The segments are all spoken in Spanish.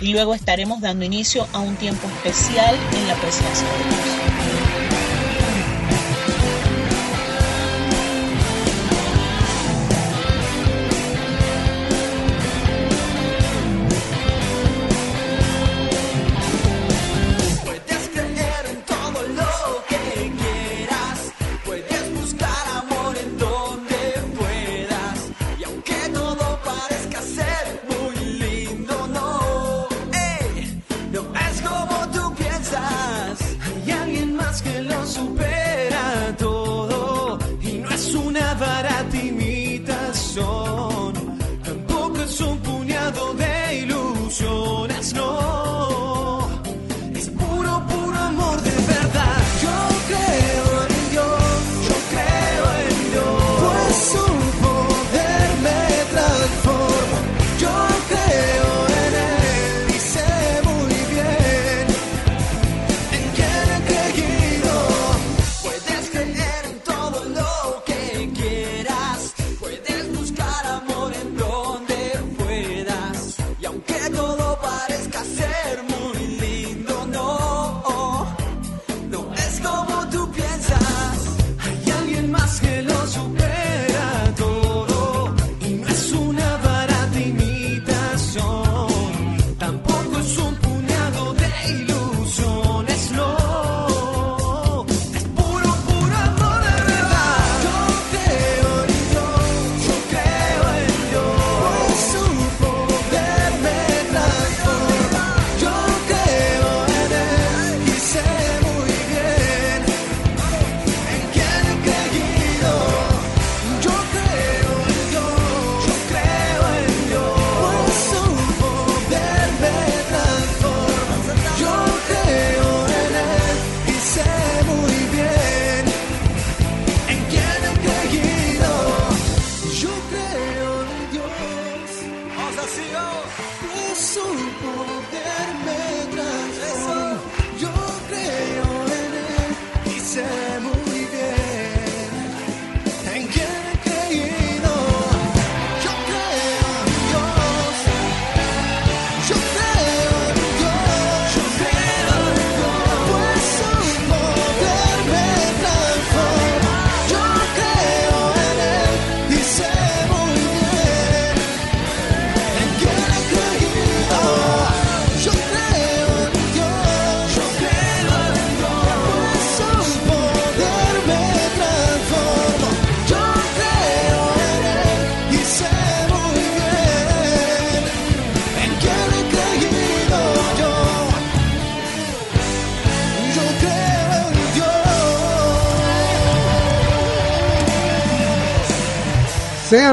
y luego estaremos dando inicio a un tiempo especial en la presencia de Dios.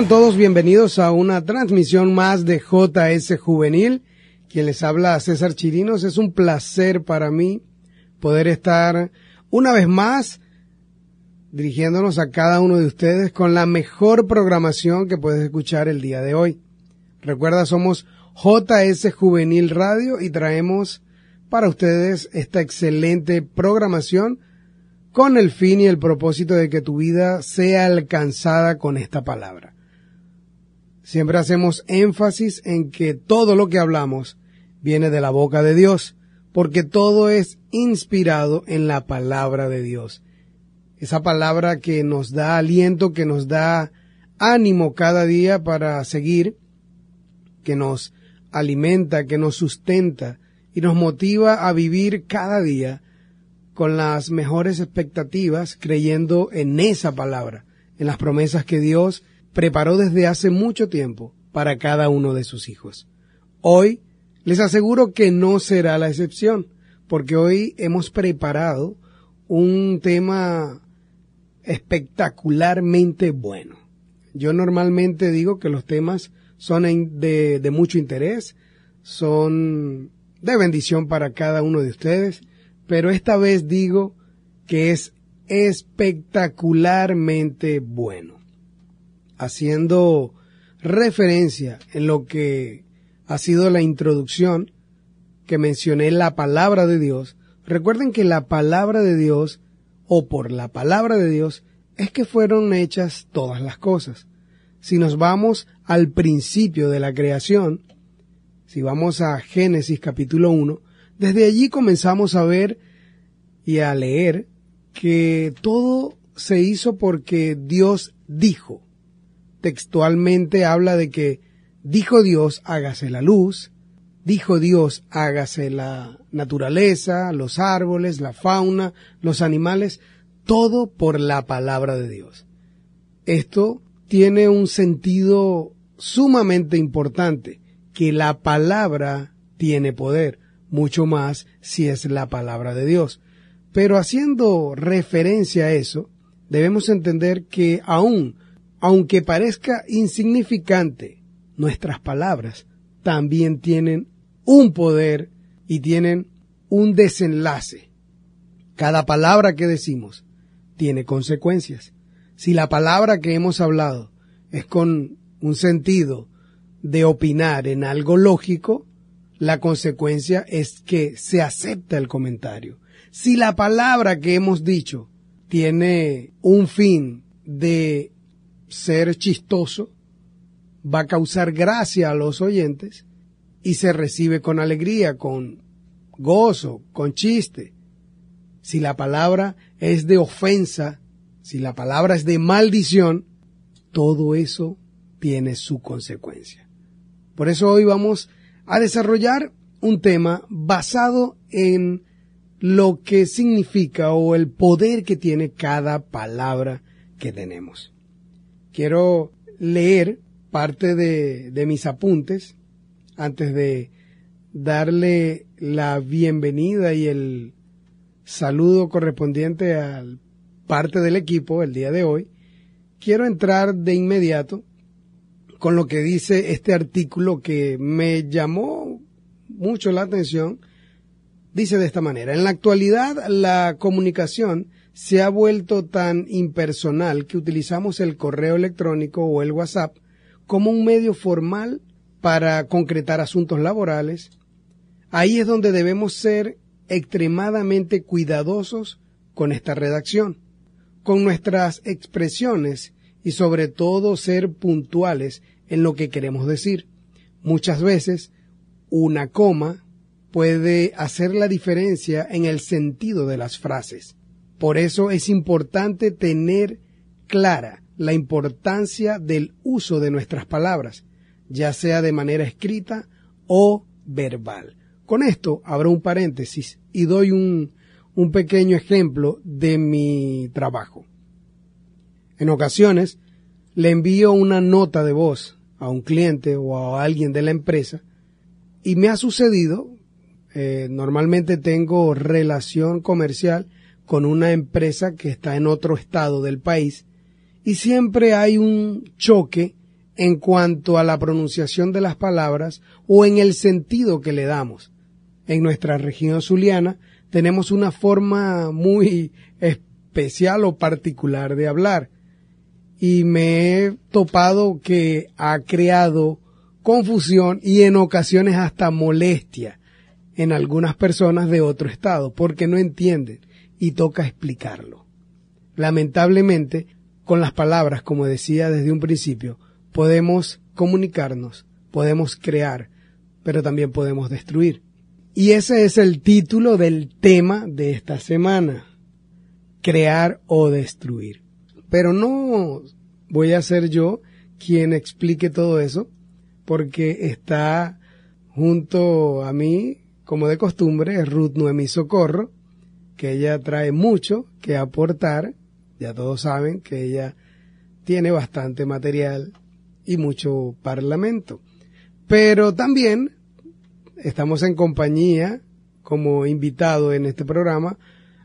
Todos bienvenidos a una transmisión más de JS Juvenil. Quien les habla César Chirinos. Es un placer para mí poder estar una vez más dirigiéndonos a cada uno de ustedes con la mejor programación que puedes escuchar el día de hoy. Recuerda, somos JS Juvenil Radio y traemos para ustedes esta excelente programación con el fin y el propósito de que tu vida sea alcanzada con esta palabra. Siempre hacemos énfasis en que todo lo que hablamos viene de la boca de Dios, porque todo es inspirado en la palabra de Dios. Esa palabra que nos da aliento, que nos da ánimo cada día para seguir, que nos alimenta, que nos sustenta y nos motiva a vivir cada día con las mejores expectativas, creyendo en esa palabra, en las promesas que Dios preparó desde hace mucho tiempo para cada uno de sus hijos. Hoy les aseguro que no será la excepción, porque hoy hemos preparado un tema espectacularmente bueno. Yo normalmente digo que los temas son de, de mucho interés, son de bendición para cada uno de ustedes, pero esta vez digo que es espectacularmente bueno. Haciendo referencia en lo que ha sido la introducción que mencioné la palabra de Dios, recuerden que la palabra de Dios o por la palabra de Dios es que fueron hechas todas las cosas. Si nos vamos al principio de la creación, si vamos a Génesis capítulo 1, desde allí comenzamos a ver y a leer que todo se hizo porque Dios dijo. Textualmente habla de que dijo Dios hágase la luz, dijo Dios hágase la naturaleza, los árboles, la fauna, los animales, todo por la palabra de Dios. Esto tiene un sentido sumamente importante, que la palabra tiene poder, mucho más si es la palabra de Dios. Pero haciendo referencia a eso, debemos entender que aún, aunque parezca insignificante, nuestras palabras también tienen un poder y tienen un desenlace. Cada palabra que decimos tiene consecuencias. Si la palabra que hemos hablado es con un sentido de opinar en algo lógico, la consecuencia es que se acepta el comentario. Si la palabra que hemos dicho tiene un fin de ser chistoso, va a causar gracia a los oyentes y se recibe con alegría, con gozo, con chiste. Si la palabra es de ofensa, si la palabra es de maldición, todo eso tiene su consecuencia. Por eso hoy vamos a desarrollar un tema basado en lo que significa o el poder que tiene cada palabra que tenemos. Quiero leer parte de, mis apuntes antes de darle la bienvenida y el saludo correspondiente al parte del equipo el día de hoy, quiero entrar de inmediato con lo que dice este artículo que me llamó mucho la atención. Dice de esta manera, en la actualidad la comunicación se ha vuelto tan impersonal que utilizamos el correo electrónico o el WhatsApp como un medio formal para concretar asuntos laborales. Ahí es donde debemos ser extremadamente cuidadosos con esta redacción, con nuestras expresiones y sobre todo ser puntuales en lo que queremos decir. Muchas veces una coma puede hacer la diferencia en el sentido de las frases. Por eso es importante tener clara la importancia del uso de nuestras palabras, ya sea de manera escrita o verbal. Con esto abro un paréntesis y doy un, un pequeño ejemplo de mi trabajo. En ocasiones le envío una nota de voz a un cliente o a alguien de la empresa y me ha sucedido, eh, normalmente tengo relación comercial con una empresa que está en otro estado del país y siempre hay un choque en cuanto a la pronunciación de las palabras o en el sentido que le damos. En nuestra región zuliana tenemos una forma muy especial o particular de hablar y me he topado que ha creado confusión y en ocasiones hasta molestia en algunas personas de otro estado porque no entienden y toca explicarlo. Lamentablemente, con las palabras, como decía desde un principio, podemos comunicarnos, podemos crear, pero también podemos destruir. Y ese es el título del tema de esta semana, crear o destruir. Pero no voy a ser yo quien explique todo eso, porque está junto a mí, como de costumbre, Ruth Noemí Socorro, que ella trae mucho que aportar, ya todos saben que ella tiene bastante material y mucho parlamento. Pero también estamos en compañía, como invitado en este programa,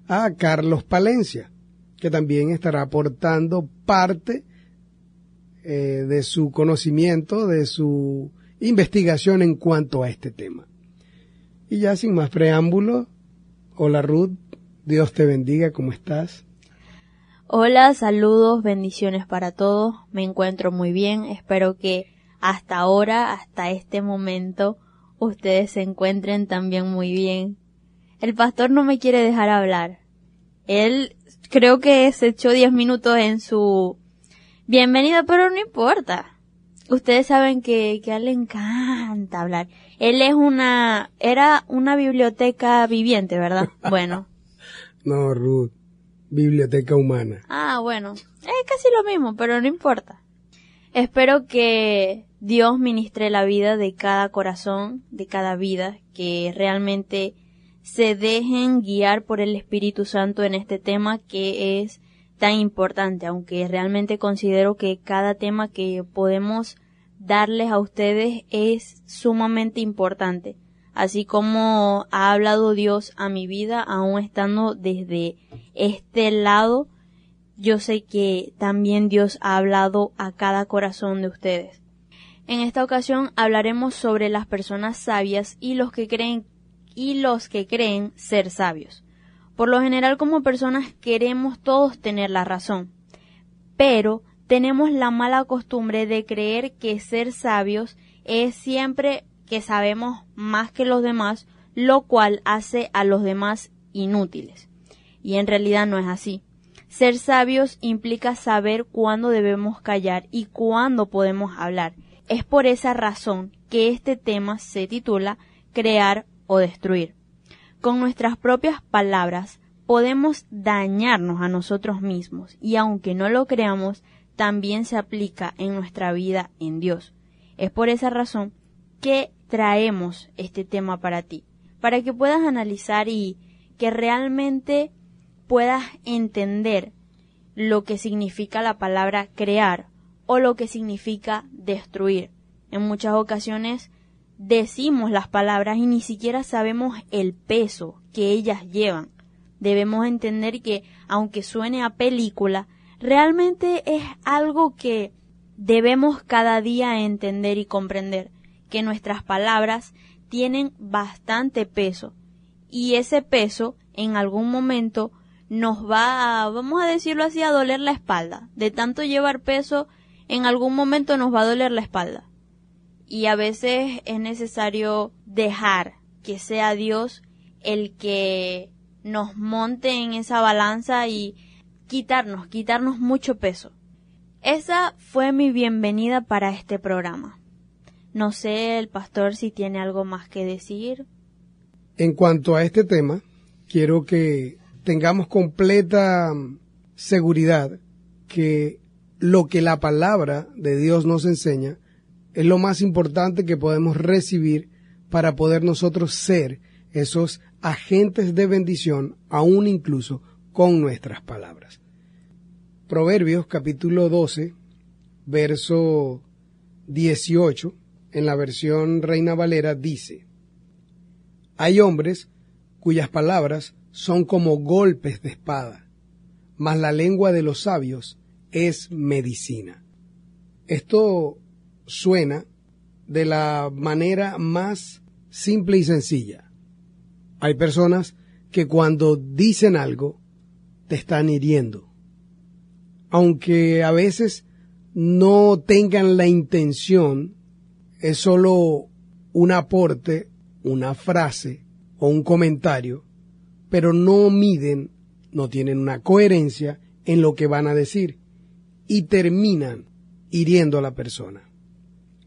a Carlos Palencia, que también estará aportando parte eh, de su conocimiento, de su investigación en cuanto a este tema. Y ya sin más preámbulo, hola Ruth, Dios te bendiga, ¿cómo estás? Hola, saludos, bendiciones para todos, me encuentro muy bien, espero que hasta ahora, hasta este momento, ustedes se encuentren también muy bien. El pastor no me quiere dejar hablar. Él creo que se echó 10 minutos en su bienvenida, pero no importa. Ustedes saben que, que a él le encanta hablar. Él es una, era una biblioteca viviente, ¿verdad? Bueno. No, Ruth. Biblioteca humana. Ah, bueno. Es casi lo mismo, pero no importa. Espero que Dios ministre la vida de cada corazón, de cada vida, que realmente se dejen guiar por el Espíritu Santo en este tema que es tan importante, aunque realmente considero que cada tema que podemos darles a ustedes es sumamente importante. Así como ha hablado Dios a mi vida, aún estando desde este lado, yo sé que también Dios ha hablado a cada corazón de ustedes. En esta ocasión hablaremos sobre las personas sabias y los que creen y los que creen ser sabios. Por lo general como personas queremos todos tener la razón, pero tenemos la mala costumbre de creer que ser sabios es siempre que sabemos más que los demás, lo cual hace a los demás inútiles. Y en realidad no es así. Ser sabios implica saber cuándo debemos callar y cuándo podemos hablar. Es por esa razón que este tema se titula Crear o destruir. Con nuestras propias palabras podemos dañarnos a nosotros mismos y aunque no lo creamos, también se aplica en nuestra vida en Dios. Es por esa razón que traemos este tema para ti, para que puedas analizar y que realmente puedas entender lo que significa la palabra crear o lo que significa destruir. En muchas ocasiones decimos las palabras y ni siquiera sabemos el peso que ellas llevan. Debemos entender que, aunque suene a película, realmente es algo que debemos cada día entender y comprender, que nuestras palabras tienen bastante peso y ese peso en algún momento nos va a, vamos a decirlo así, a doler la espalda. De tanto llevar peso, en algún momento nos va a doler la espalda y a veces es necesario dejar que sea Dios el que nos monte en esa balanza y quitarnos, quitarnos mucho peso. Esa fue mi bienvenida para este programa. No sé el pastor si tiene algo más que decir. En cuanto a este tema, quiero que tengamos completa seguridad que lo que la palabra de Dios nos enseña es lo más importante que podemos recibir para poder nosotros ser esos agentes de bendición, aún incluso con nuestras palabras. Proverbios capítulo 12, verso 18, en la versión Reina Valera dice, Hay hombres cuyas palabras son como golpes de espada, mas la lengua de los sabios es medicina. Esto suena de la manera más simple y sencilla. Hay personas que cuando dicen algo te están hiriendo. Aunque a veces no tengan la intención, es solo un aporte, una frase o un comentario, pero no miden, no tienen una coherencia en lo que van a decir y terminan hiriendo a la persona.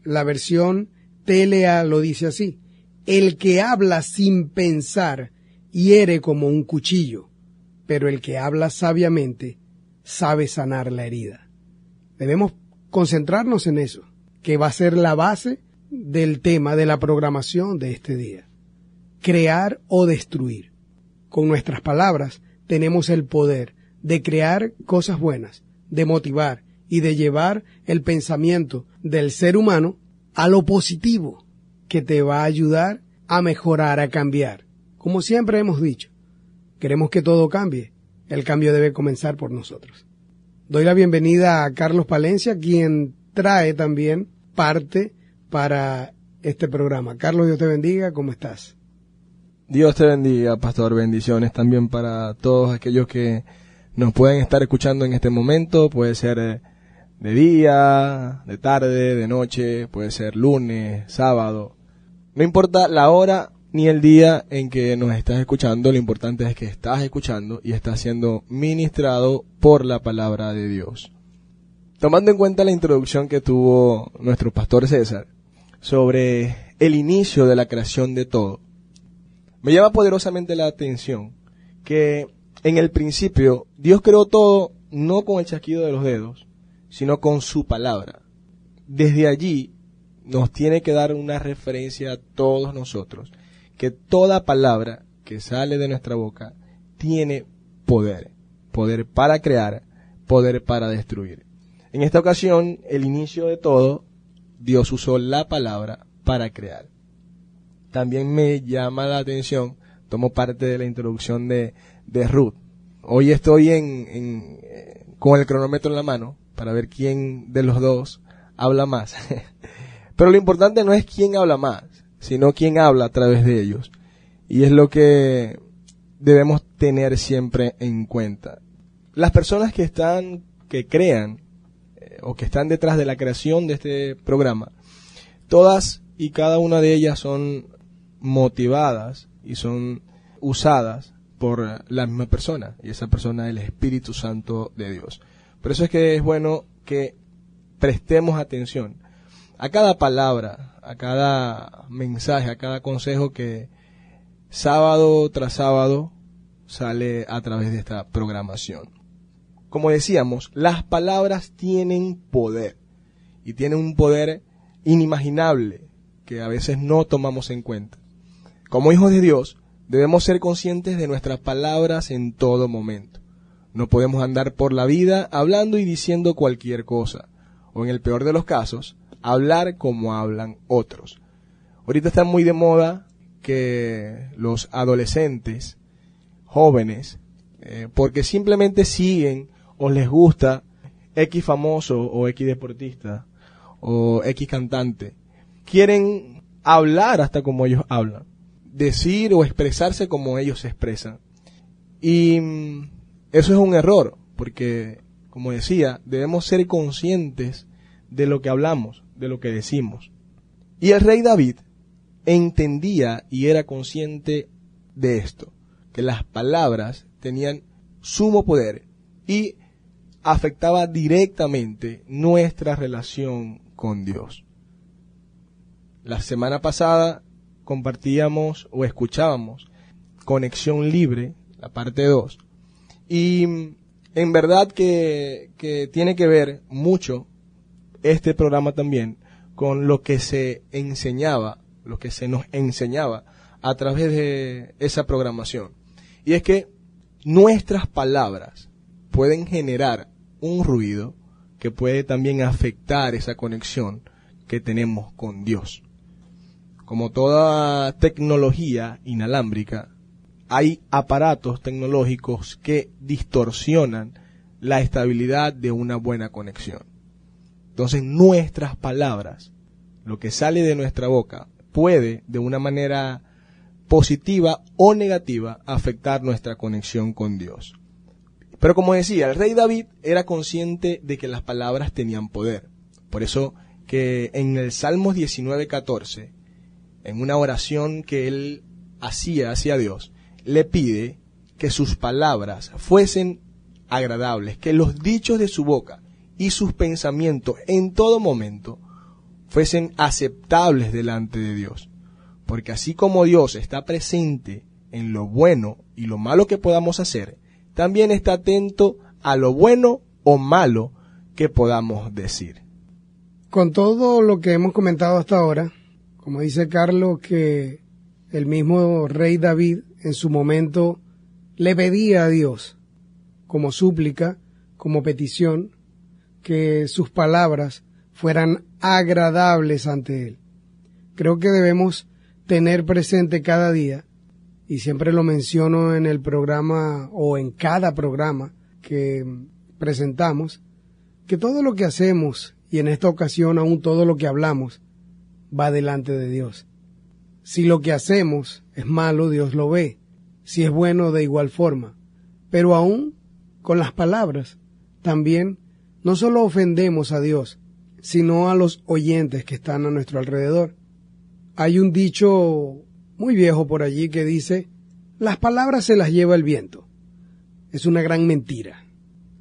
La versión TLA lo dice así. El que habla sin pensar hiere como un cuchillo, pero el que habla sabiamente sabe sanar la herida. Debemos concentrarnos en eso, que va a ser la base del tema de la programación de este día. Crear o destruir. Con nuestras palabras tenemos el poder de crear cosas buenas, de motivar y de llevar el pensamiento del ser humano a lo positivo que te va a ayudar a mejorar, a cambiar. Como siempre hemos dicho, queremos que todo cambie. El cambio debe comenzar por nosotros. Doy la bienvenida a Carlos Palencia, quien trae también parte para este programa. Carlos, Dios te bendiga, ¿cómo estás? Dios te bendiga, pastor. Bendiciones también para todos aquellos que nos pueden estar escuchando en este momento. Puede ser eh, de día, de tarde, de noche, puede ser lunes, sábado. No importa la hora ni el día en que nos estás escuchando, lo importante es que estás escuchando y estás siendo ministrado por la palabra de Dios. Tomando en cuenta la introducción que tuvo nuestro pastor César sobre el inicio de la creación de todo, me llama poderosamente la atención que en el principio Dios creó todo no con el chasquido de los dedos, sino con su palabra. Desde allí nos tiene que dar una referencia a todos nosotros, que toda palabra que sale de nuestra boca tiene poder, poder para crear, poder para destruir. En esta ocasión, el inicio de todo, Dios usó la palabra para crear. También me llama la atención, tomo parte de la introducción de, de Ruth. Hoy estoy en, en, eh, con el cronómetro en la mano, para ver quién de los dos habla más. Pero lo importante no es quién habla más, sino quién habla a través de ellos. Y es lo que debemos tener siempre en cuenta. Las personas que están, que crean, o que están detrás de la creación de este programa, todas y cada una de ellas son motivadas y son usadas por la misma persona, y esa persona es el Espíritu Santo de Dios. Por eso es que es bueno que prestemos atención a cada palabra, a cada mensaje, a cada consejo que sábado tras sábado sale a través de esta programación. Como decíamos, las palabras tienen poder y tienen un poder inimaginable que a veces no tomamos en cuenta. Como hijos de Dios, debemos ser conscientes de nuestras palabras en todo momento. No podemos andar por la vida hablando y diciendo cualquier cosa, o en el peor de los casos, hablar como hablan otros. Ahorita está muy de moda que los adolescentes, jóvenes, eh, porque simplemente siguen o les gusta X famoso o X deportista o X cantante, quieren hablar hasta como ellos hablan, decir o expresarse como ellos se expresan. Y mm, eso es un error, porque, como decía, debemos ser conscientes de lo que hablamos, de lo que decimos. Y el rey David entendía y era consciente de esto, que las palabras tenían sumo poder y afectaba directamente nuestra relación con Dios. La semana pasada compartíamos o escuchábamos Conexión Libre, la parte 2, y en verdad que, tiene que ver mucho este programa también con lo que se enseñaba, lo que se nos enseñaba a través de esa programación. Y es que nuestras palabras pueden generar un ruido que puede también afectar esa conexión que tenemos con Dios. Como toda tecnología inalámbrica, hay aparatos tecnológicos que distorsionan la estabilidad de una buena conexión. Entonces nuestras palabras, lo que sale de nuestra boca, puede de una manera positiva o negativa afectar nuestra conexión con Dios. Pero como decía, el rey David era consciente de que las palabras tenían poder. Por eso que en el Salmos 19:14, en una oración que él hacía hacia Dios, le pide que sus palabras fuesen agradables, que los dichos de su boca y sus pensamientos en todo momento fuesen aceptables delante de Dios. Porque así como Dios está presente en lo bueno y lo malo que podamos hacer, también está atento a lo bueno o malo que podamos decir. Con todo lo que hemos comentado hasta ahora, como dice Carlos, que el mismo rey David en su momento le pedía a Dios, como súplica, como petición, que sus palabras fueran agradables ante Él. Creo que debemos tener presente cada día, y siempre lo menciono en el programa o en cada programa que presentamos, que todo lo que hacemos, y en esta ocasión aún todo lo que hablamos, va delante de Dios. Si lo que hacemos es malo, Dios lo ve. Si es bueno, de igual forma. Pero aún con las palabras, también no solo ofendemos a Dios, sino a los oyentes que están a nuestro alrededor. Hay un dicho muy viejo por allí que dice, las palabras se las lleva el viento. Es una gran mentira.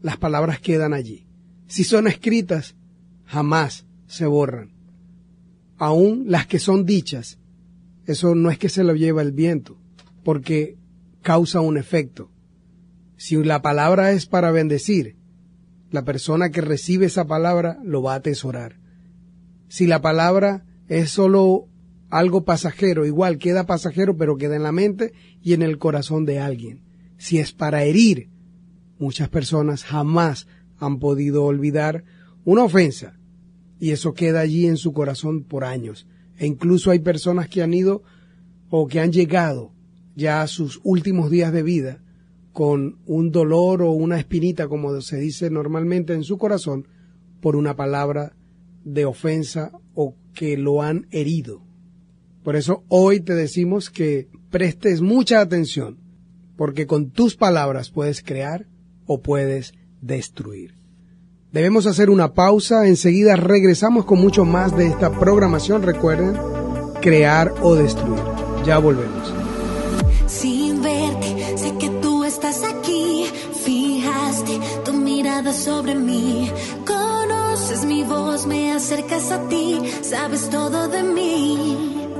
Las palabras quedan allí. Si son escritas, jamás se borran. Aún las que son dichas, eso no es que se lo lleva el viento, porque causa un efecto. Si la palabra es para bendecir, la persona que recibe esa palabra lo va a atesorar. Si la palabra es solo algo pasajero, igual queda pasajero, pero queda en la mente y en el corazón de alguien. Si es para herir, muchas personas jamás han podido olvidar una ofensa y eso queda allí en su corazón por años. E incluso hay personas que han ido o que han llegado ya a sus últimos días de vida con un dolor o una espinita, como se dice normalmente en su corazón, por una palabra de ofensa o que lo han herido. Por eso hoy te decimos que prestes mucha atención, porque con tus palabras puedes crear o puedes destruir. Debemos hacer una pausa, enseguida regresamos con mucho más de esta programación. Recuerden, crear o destruir. Ya volvemos. Sin verte, sé que tú estás aquí. Tu mirada sobre mí. Conoces mi voz, me acercas a ti. Sabes todo de mí.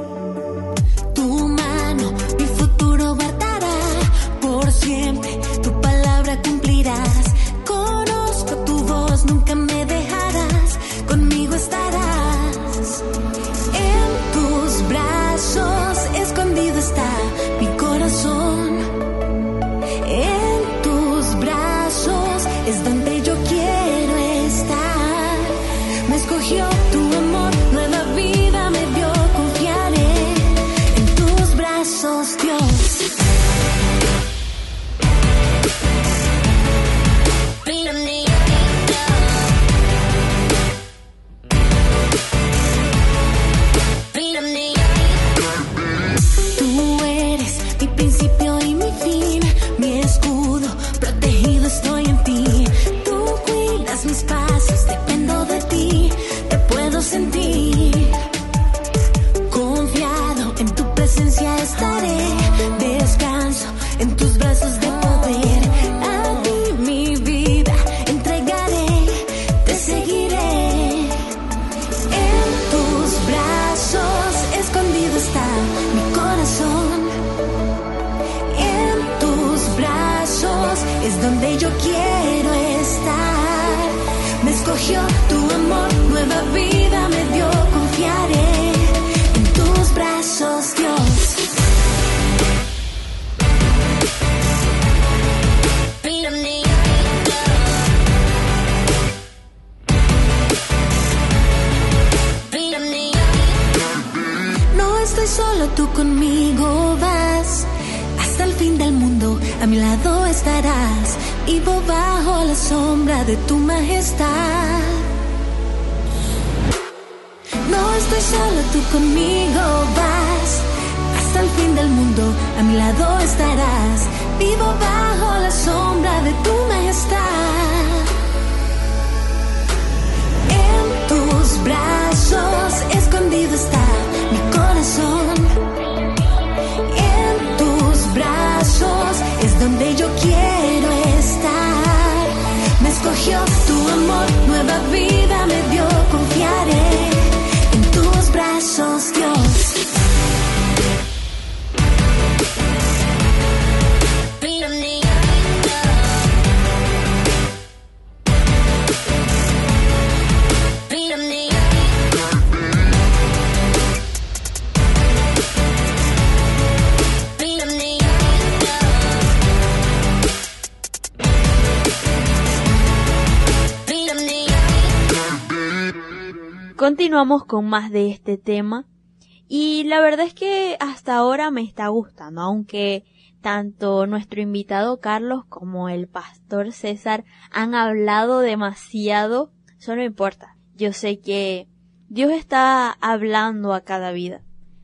Siempre. Tu palabra cumplirás. Conozco tu voz, nunca me dejarás. Con más de este tema y la verdad es que hasta ahora me está gustando, aunque tanto nuestro invitado Carlos como el pastor César han hablado demasiado, eso no importa. Yo sé que Dios está hablando a cada vida.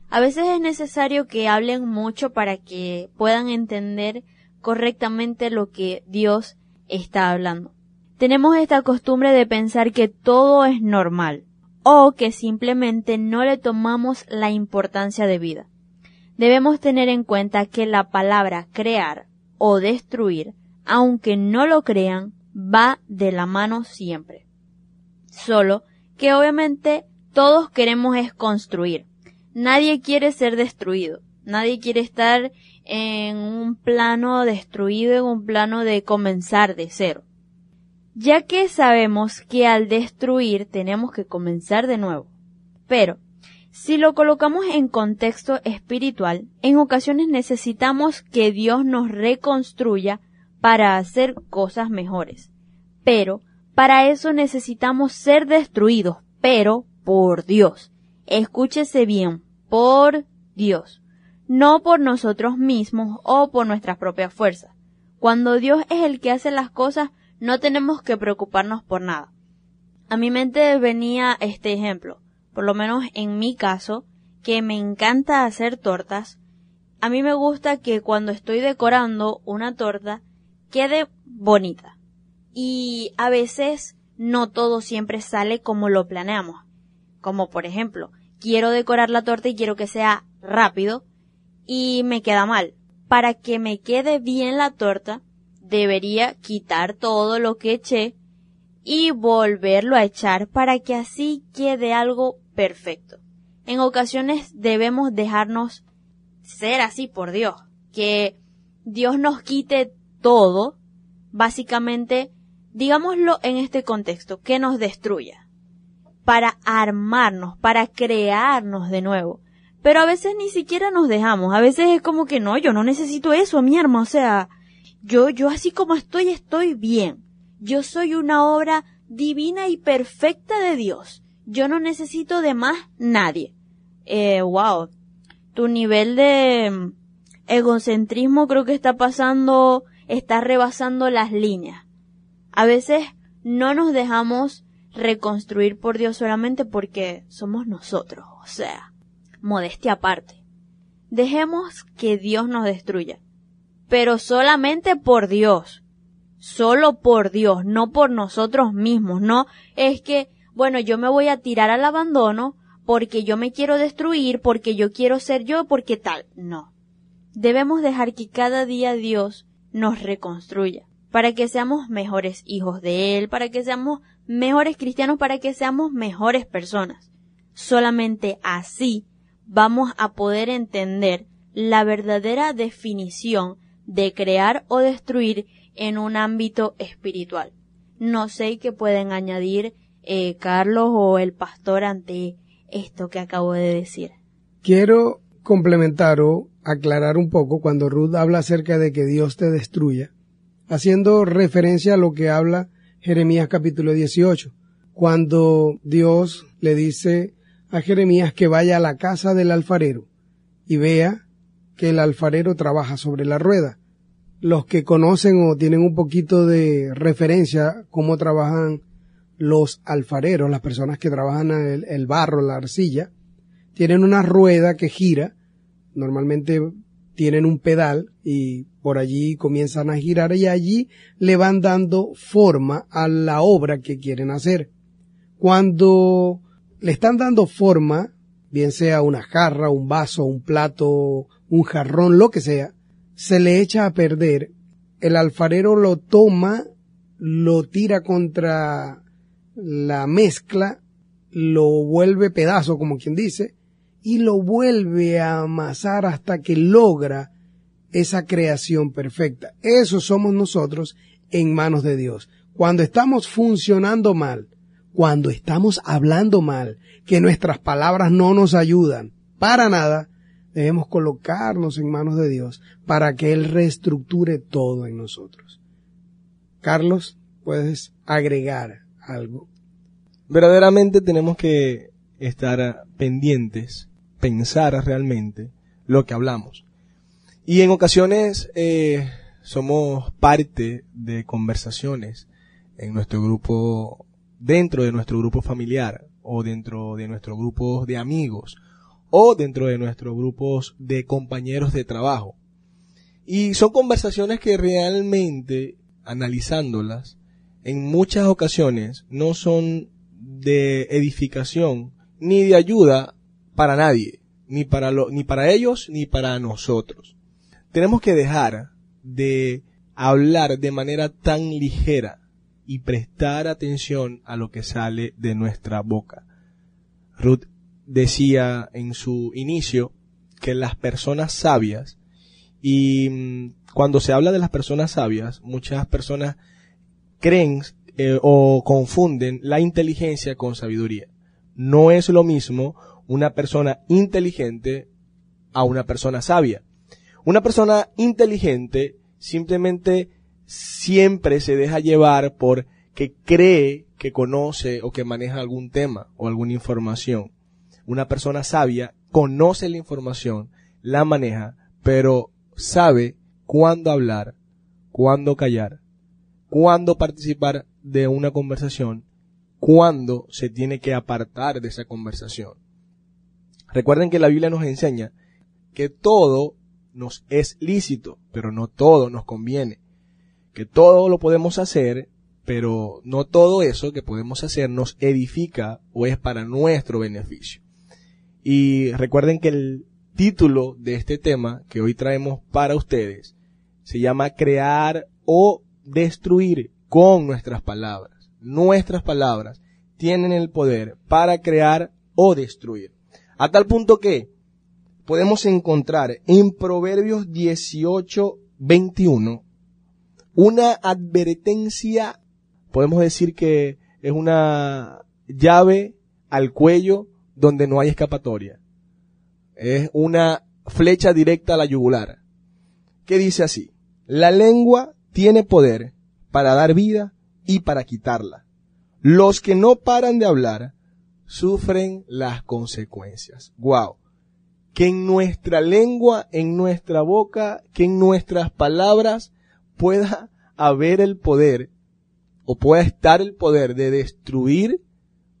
A veces es necesario que hablen mucho para que puedan entender correctamente lo que Dios está hablando. Tenemos esta costumbre de pensar que todo es normal o que simplemente no le tomamos la importancia de vida. Debemos tener en cuenta que la palabra crear o destruir, aunque no lo crean, va de la mano siempre. Solo que obviamente todos queremos es construir. Nadie quiere ser destruido. Nadie quiere estar en un plano destruido, en un plano de comenzar de cero. Ya que sabemos que al destruir tenemos que comenzar de nuevo. Pero, si lo colocamos en contexto espiritual, en ocasiones necesitamos que Dios nos reconstruya para hacer cosas mejores. Pero, para eso necesitamos ser destruidos, pero por Dios. Escúchese bien, por Dios. No por nosotros mismos o por nuestras propias fuerzas. Cuando Dios es el que hace las cosas, no tenemos que preocuparnos por nada. A mi mente venía este ejemplo, por lo menos en mi caso, que me encanta hacer tortas. A mí me gusta que cuando estoy decorando una torta quede bonita. Y a veces no todo siempre sale como lo planeamos. Como por ejemplo, quiero decorar la torta y quiero que sea rápido y me queda mal. Para que me quede bien la torta, debería quitar todo lo que eché y volverlo a echar para que así quede algo perfecto. En ocasiones debemos dejarnos ser así por Dios, que Dios nos quite todo, básicamente, digámoslo en este contexto, que nos destruya, para armarnos, para crearnos de nuevo. Pero a veces ni siquiera nos dejamos, a veces es como que no, yo no necesito eso, mi arma, o sea, yo, yo así como estoy, estoy bien. Yo soy una obra divina y perfecta de Dios. Yo no necesito de más nadie. Eh, wow. Tu nivel de mm, egocentrismo creo que está pasando, está rebasando las líneas. A veces no nos dejamos reconstruir por Dios solamente porque somos nosotros. O sea, modestia aparte. Dejemos que Dios nos destruya pero solamente por Dios. Solo por Dios, no por nosotros mismos, no es que, bueno, yo me voy a tirar al abandono porque yo me quiero destruir, porque yo quiero ser yo, porque tal. No. Debemos dejar que cada día Dios nos reconstruya, para que seamos mejores hijos de Él, para que seamos mejores cristianos, para que seamos mejores personas. Solamente así vamos a poder entender la verdadera definición de crear o destruir en un ámbito espiritual. No sé qué pueden añadir eh, Carlos o el pastor ante esto que acabo de decir. Quiero complementar o aclarar un poco cuando Ruth habla acerca de que Dios te destruya, haciendo referencia a lo que habla Jeremías capítulo 18, cuando Dios le dice a Jeremías que vaya a la casa del alfarero y vea que el alfarero trabaja sobre la rueda. Los que conocen o tienen un poquito de referencia cómo trabajan los alfareros, las personas que trabajan el, barro, la arcilla, tienen una rueda que gira, normalmente tienen un pedal y por allí comienzan a girar y allí le van dando forma a la obra que quieren hacer. Cuando le están dando forma, bien sea una jarra, un vaso, un plato, un jarrón, lo que sea, se le echa a perder, el alfarero lo toma, lo tira contra la mezcla, lo vuelve pedazo, como quien dice, y lo vuelve a amasar hasta que logra esa creación perfecta. Eso somos nosotros en manos de Dios. Cuando estamos funcionando mal, cuando estamos hablando mal, que nuestras palabras no nos ayudan para nada, debemos colocarnos en manos de Dios para que Él reestructure todo en nosotros. Carlos, puedes agregar algo. Verdaderamente tenemos que estar pendientes, pensar realmente lo que hablamos. Y en ocasiones eh, somos parte de conversaciones en nuestro grupo, dentro de nuestro grupo familiar o dentro de nuestro grupo de amigos o dentro de nuestros grupos de compañeros de trabajo. Y son conversaciones que realmente, analizándolas, en muchas ocasiones no son de edificación ni de ayuda para nadie, ni para, lo, ni para ellos ni para nosotros. Tenemos que dejar de hablar de manera tan ligera y prestar atención a lo que sale de nuestra boca. Decía en su inicio que las personas sabias, y mm, cuando se habla de las personas sabias, muchas personas creen eh, o confunden la inteligencia con sabiduría. No es lo mismo una persona inteligente a una persona sabia. Una persona inteligente simplemente siempre se deja llevar por que cree que conoce o que maneja algún tema o alguna información. Una persona sabia conoce la información, la maneja, pero sabe cuándo hablar, cuándo callar, cuándo participar de una conversación, cuándo se tiene que apartar de esa conversación. Recuerden que la Biblia nos enseña que todo nos es lícito, pero no todo nos conviene. Que todo lo podemos hacer, pero no todo eso que podemos hacer nos edifica o es para nuestro beneficio. Y recuerden que el título de este tema que hoy traemos para ustedes se llama crear o destruir con nuestras palabras. Nuestras palabras tienen el poder para crear o destruir. A tal punto que podemos encontrar en Proverbios 18, 21 una advertencia, podemos decir que es una llave al cuello donde no hay escapatoria. Es una flecha directa a la yugular. Que dice así, la lengua tiene poder para dar vida y para quitarla. Los que no paran de hablar sufren las consecuencias. Wow que en nuestra lengua, en nuestra boca, que en nuestras palabras pueda haber el poder o pueda estar el poder de destruir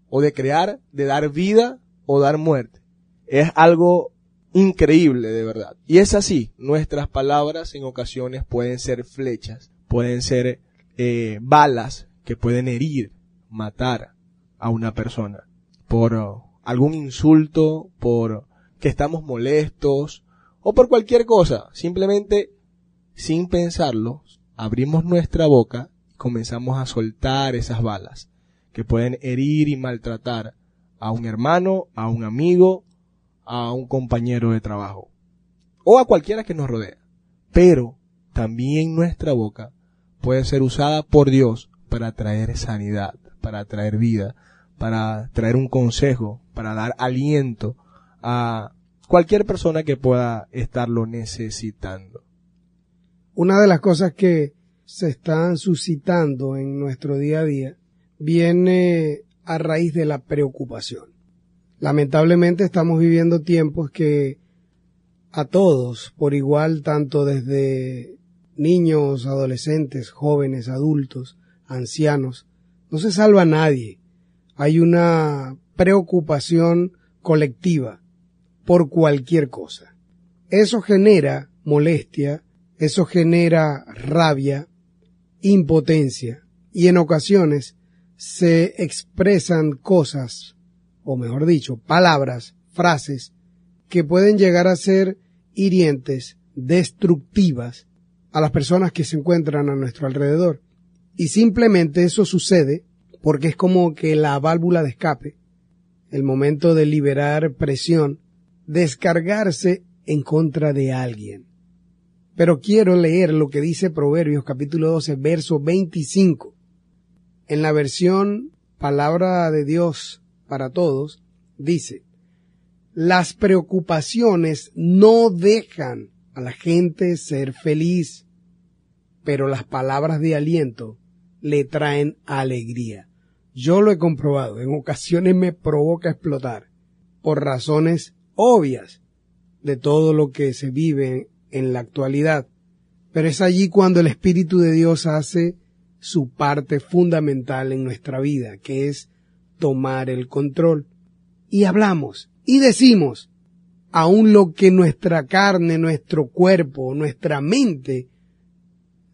o de crear, de dar vida o dar muerte. Es algo increíble de verdad. Y es así, nuestras palabras en ocasiones pueden ser flechas, pueden ser eh, balas que pueden herir, matar a una persona por algún insulto, por que estamos molestos o por cualquier cosa. Simplemente, sin pensarlo, abrimos nuestra boca y comenzamos a soltar esas balas que pueden herir y maltratar a un hermano, a un amigo, a un compañero de trabajo o a cualquiera que nos rodea. Pero también nuestra boca puede ser usada por Dios para traer sanidad, para traer vida, para traer un consejo, para dar aliento, a cualquier persona que pueda estarlo necesitando. Una de las cosas que se están suscitando en nuestro día a día viene a raíz de la preocupación. Lamentablemente estamos viviendo tiempos que a todos, por igual, tanto desde niños, adolescentes, jóvenes, adultos, ancianos, no se salva a nadie. Hay una preocupación colectiva por cualquier cosa. Eso genera molestia, eso genera rabia, impotencia y en ocasiones se expresan cosas, o mejor dicho, palabras, frases, que pueden llegar a ser hirientes, destructivas a las personas que se encuentran a nuestro alrededor. Y simplemente eso sucede porque es como que la válvula de escape, el momento de liberar presión, descargarse en contra de alguien. Pero quiero leer lo que dice Proverbios capítulo 12, verso 25. En la versión Palabra de Dios para todos, dice, las preocupaciones no dejan a la gente ser feliz, pero las palabras de aliento le traen alegría. Yo lo he comprobado, en ocasiones me provoca explotar por razones obvias de todo lo que se vive en la actualidad. Pero es allí cuando el Espíritu de Dios hace su parte fundamental en nuestra vida, que es tomar el control. Y hablamos y decimos, aún lo que nuestra carne, nuestro cuerpo, nuestra mente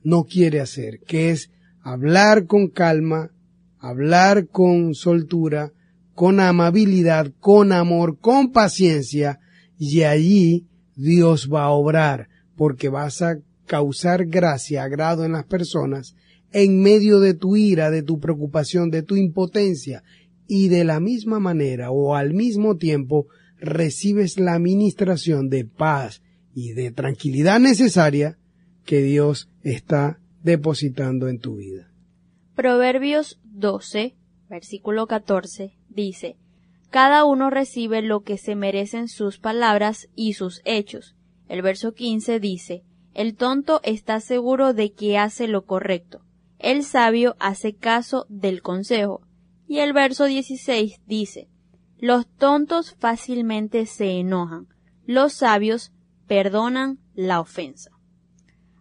no quiere hacer, que es hablar con calma, hablar con soltura, con amabilidad, con amor, con paciencia, y allí Dios va a obrar, porque vas a causar gracia, agrado en las personas, en medio de tu ira, de tu preocupación, de tu impotencia, y de la misma manera o al mismo tiempo recibes la administración de paz y de tranquilidad necesaria que Dios está depositando en tu vida. Proverbios 12, versículo 14, dice, Cada uno recibe lo que se merecen sus palabras y sus hechos. El verso 15 dice, El tonto está seguro de que hace lo correcto. El sabio hace caso del consejo. Y el verso 16 dice, Los tontos fácilmente se enojan, los sabios perdonan la ofensa.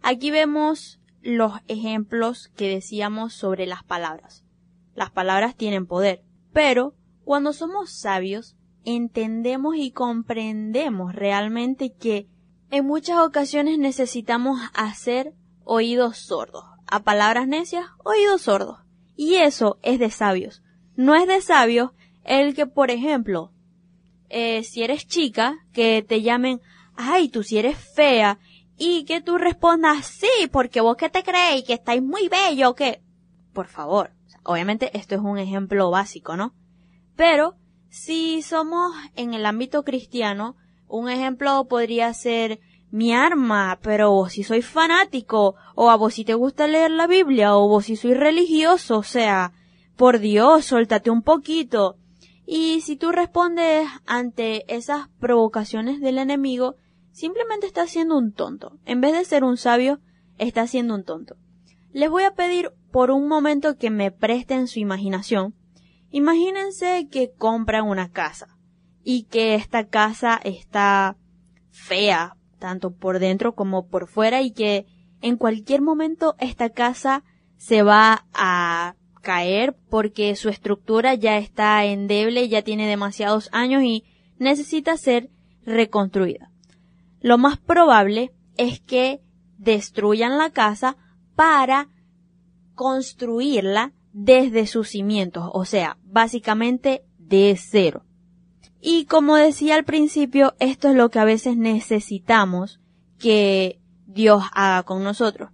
Aquí vemos los ejemplos que decíamos sobre las palabras. Las palabras tienen poder, pero cuando somos sabios, entendemos y comprendemos realmente que en muchas ocasiones necesitamos hacer oídos sordos. A palabras necias, oídos sordos. Y eso es de sabios. No es de sabios el que, por ejemplo, eh, si eres chica, que te llamen, ay, tú si eres fea, y que tú respondas, sí, porque vos que te creéis, que estáis muy bello, que, por favor, obviamente esto es un ejemplo básico, ¿no? Pero, si somos en el ámbito cristiano, un ejemplo podría ser mi arma, pero vos si soy fanático, o a vos si te gusta leer la Biblia, o vos si soy religioso, o sea, por Dios, suéltate un poquito. Y si tú respondes ante esas provocaciones del enemigo, simplemente estás siendo un tonto. En vez de ser un sabio, estás siendo un tonto. Les voy a pedir por un momento que me presten su imaginación. Imagínense que compran una casa y que esta casa está fea, tanto por dentro como por fuera y que en cualquier momento esta casa se va a caer porque su estructura ya está endeble, ya tiene demasiados años y necesita ser reconstruida. Lo más probable es que destruyan la casa para construirla desde sus cimientos, o sea, básicamente de cero. Y como decía al principio, esto es lo que a veces necesitamos que Dios haga con nosotros.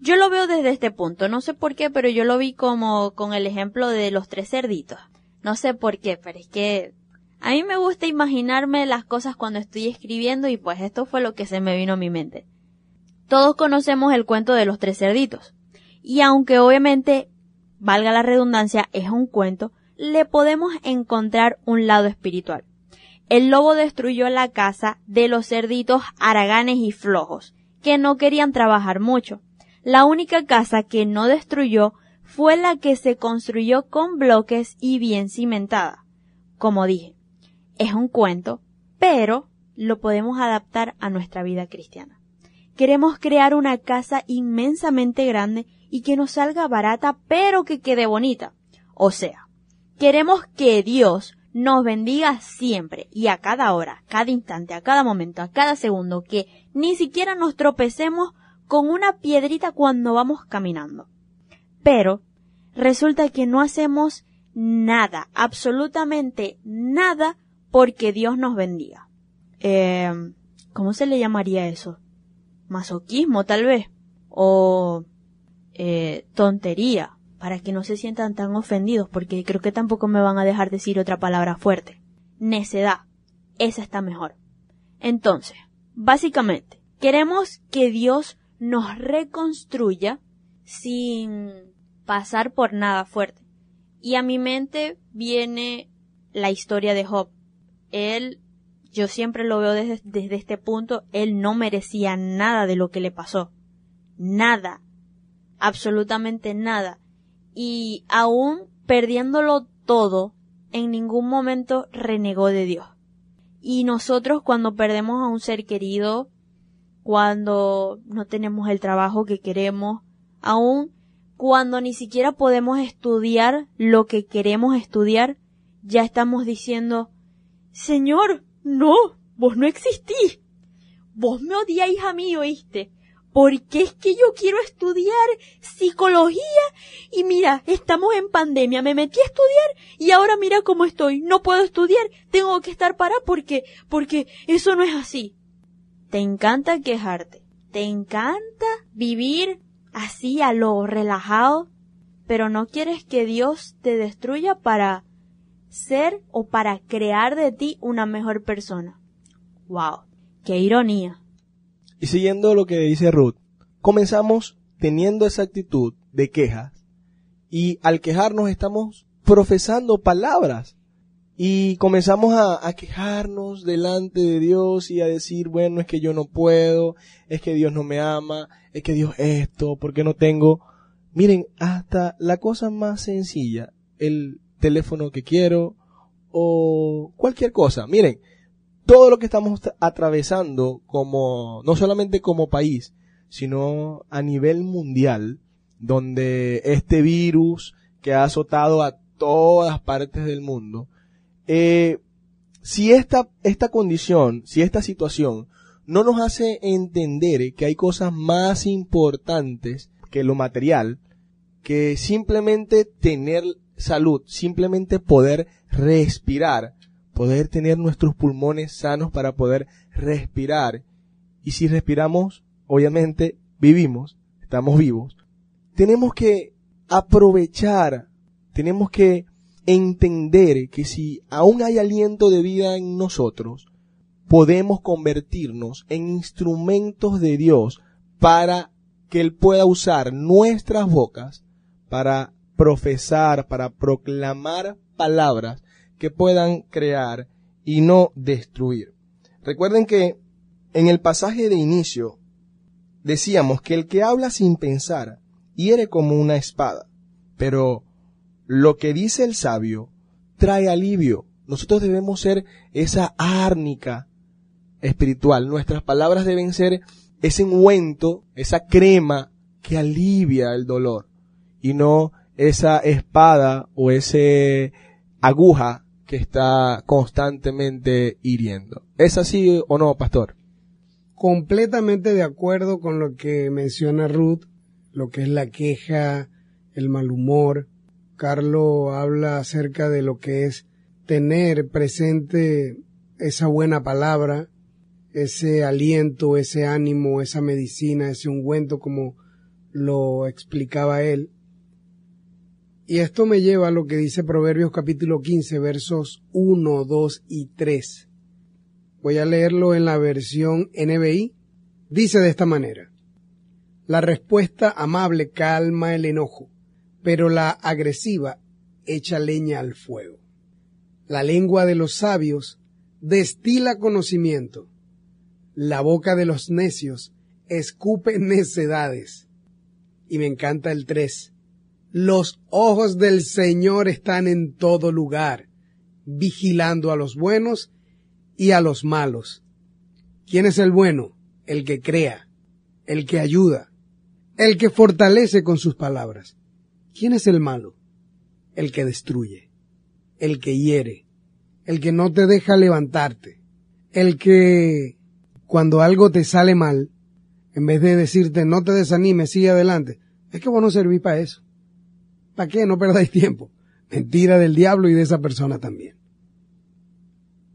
Yo lo veo desde este punto, no sé por qué, pero yo lo vi como con el ejemplo de los tres cerditos. No sé por qué, pero es que a mí me gusta imaginarme las cosas cuando estoy escribiendo y pues esto fue lo que se me vino a mi mente. Todos conocemos el cuento de los tres cerditos. Y aunque obviamente, valga la redundancia, es un cuento, le podemos encontrar un lado espiritual. El lobo destruyó la casa de los cerditos haraganes y flojos, que no querían trabajar mucho. La única casa que no destruyó fue la que se construyó con bloques y bien cimentada. Como dije, es un cuento, pero lo podemos adaptar a nuestra vida cristiana. Queremos crear una casa inmensamente grande y que nos salga barata, pero que quede bonita. O sea, queremos que Dios nos bendiga siempre y a cada hora, cada instante, a cada momento, a cada segundo, que ni siquiera nos tropecemos con una piedrita cuando vamos caminando. Pero resulta que no hacemos nada, absolutamente nada, porque Dios nos bendiga. Eh, ¿Cómo se le llamaría eso? Masoquismo, tal vez. O eh, tontería, para que no se sientan tan ofendidos, porque creo que tampoco me van a dejar decir otra palabra fuerte. Necedad. Esa está mejor. Entonces, básicamente, queremos que Dios nos reconstruya sin pasar por nada fuerte. Y a mi mente viene la historia de Job. Él, yo siempre lo veo desde, desde, este punto, él no merecía nada de lo que le pasó. Nada. Absolutamente nada. Y aún perdiéndolo todo, en ningún momento renegó de Dios. Y nosotros cuando perdemos a un ser querido, cuando no tenemos el trabajo que queremos, aún cuando ni siquiera podemos estudiar lo que queremos estudiar, ya estamos diciendo, Señor, no, vos no existís. Vos me odiáis a mí, oíste. Porque es que yo quiero estudiar psicología y mira, estamos en pandemia, me metí a estudiar y ahora mira cómo estoy, no puedo estudiar, tengo que estar para porque, porque eso no es así. Te encanta quejarte, te encanta vivir así a lo relajado, pero no quieres que Dios te destruya para ser o para crear de ti una mejor persona. Wow, qué ironía. Y siguiendo lo que dice Ruth, comenzamos teniendo esa actitud de quejas y al quejarnos estamos profesando palabras y comenzamos a, quejarnos delante de Dios y a decir, bueno, es que yo no puedo, es que Dios no me ama, es que Dios esto, porque no tengo. Miren, hasta la cosa más sencilla, el teléfono que quiero o cualquier cosa. Miren, todo lo que estamos atravesando como, no solamente como país, sino a nivel mundial, donde este virus que ha azotado a todas partes del mundo, eh, si esta, esta condición, si esta situación no nos hace entender que hay cosas más importantes que lo material, que simplemente tener salud, simplemente poder respirar, poder tener nuestros pulmones sanos para poder respirar. Y si respiramos, obviamente vivimos, estamos vivos. Tenemos que aprovechar, tenemos que entender que si aún hay aliento de vida en nosotros, podemos convertirnos en instrumentos de Dios para que Él pueda usar nuestras bocas para profesar, para proclamar palabras que puedan crear y no destruir. Recuerden que en el pasaje de inicio decíamos que el que habla sin pensar hiere como una espada, pero lo que dice el sabio trae alivio. Nosotros debemos ser esa árnica espiritual. Nuestras palabras deben ser ese ungüento, esa crema que alivia el dolor y no esa espada o ese aguja que está constantemente hiriendo. ¿Es así o no, pastor? Completamente de acuerdo con lo que menciona Ruth, lo que es la queja, el mal humor. Carlos habla acerca de lo que es tener presente esa buena palabra, ese aliento, ese ánimo, esa medicina, ese ungüento, como lo explicaba él. Y esto me lleva a lo que dice Proverbios capítulo 15, versos 1, 2 y 3. Voy a leerlo en la versión NBI. Dice de esta manera. La respuesta amable calma el enojo, pero la agresiva echa leña al fuego. La lengua de los sabios destila conocimiento. La boca de los necios escupe necedades. Y me encanta el 3 los ojos del Señor están en todo lugar, vigilando a los buenos y a los malos. ¿Quién es el bueno? El que crea, el que ayuda, el que fortalece con sus palabras. ¿Quién es el malo? El que destruye, el que hiere, el que no te deja levantarte, el que cuando algo te sale mal, en vez de decirte no te desanimes, sigue adelante, es que vos no servís para eso. ¿Para qué? No perdáis tiempo. Mentira del diablo y de esa persona también.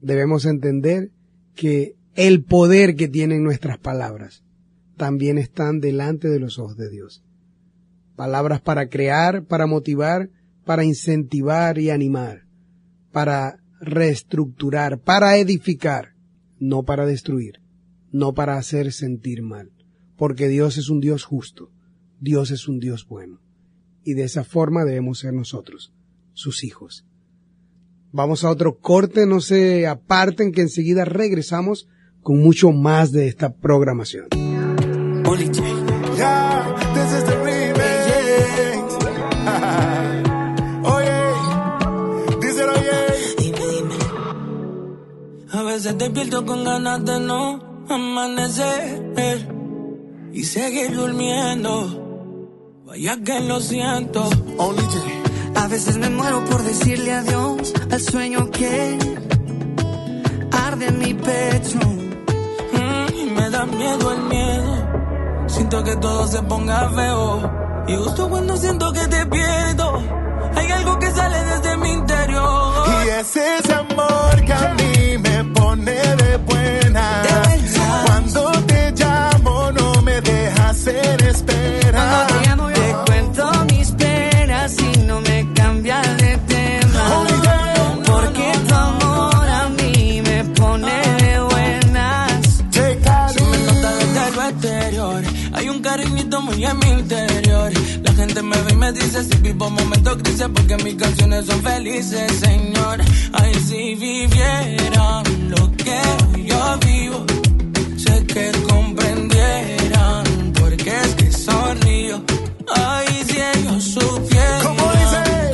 Debemos entender que el poder que tienen nuestras palabras también están delante de los ojos de Dios. Palabras para crear, para motivar, para incentivar y animar, para reestructurar, para edificar, no para destruir, no para hacer sentir mal, porque Dios es un Dios justo, Dios es un Dios bueno y de esa forma debemos ser nosotros, sus hijos. Vamos a otro corte, no se aparten que enseguida regresamos con mucho más de esta programación. A veces despierto con ganas de no amanecer y seguir durmiendo Vaya que lo siento. A veces me muero por decirle adiós al sueño que arde de mi pecho. Mm, me da miedo el miedo. Siento que todo se ponga feo. Y justo cuando siento que te pierdo, hay algo que sale desde mi interior. Y es ese amor que a mí me pone de buena. Muy en mi interior. La gente me ve y me dice si vivo momentos grises porque mis canciones son felices, señor. Ay, si vivieran lo que yo vivo, sé que comprendieran porque es que sonrío. Ay, si ellos supieran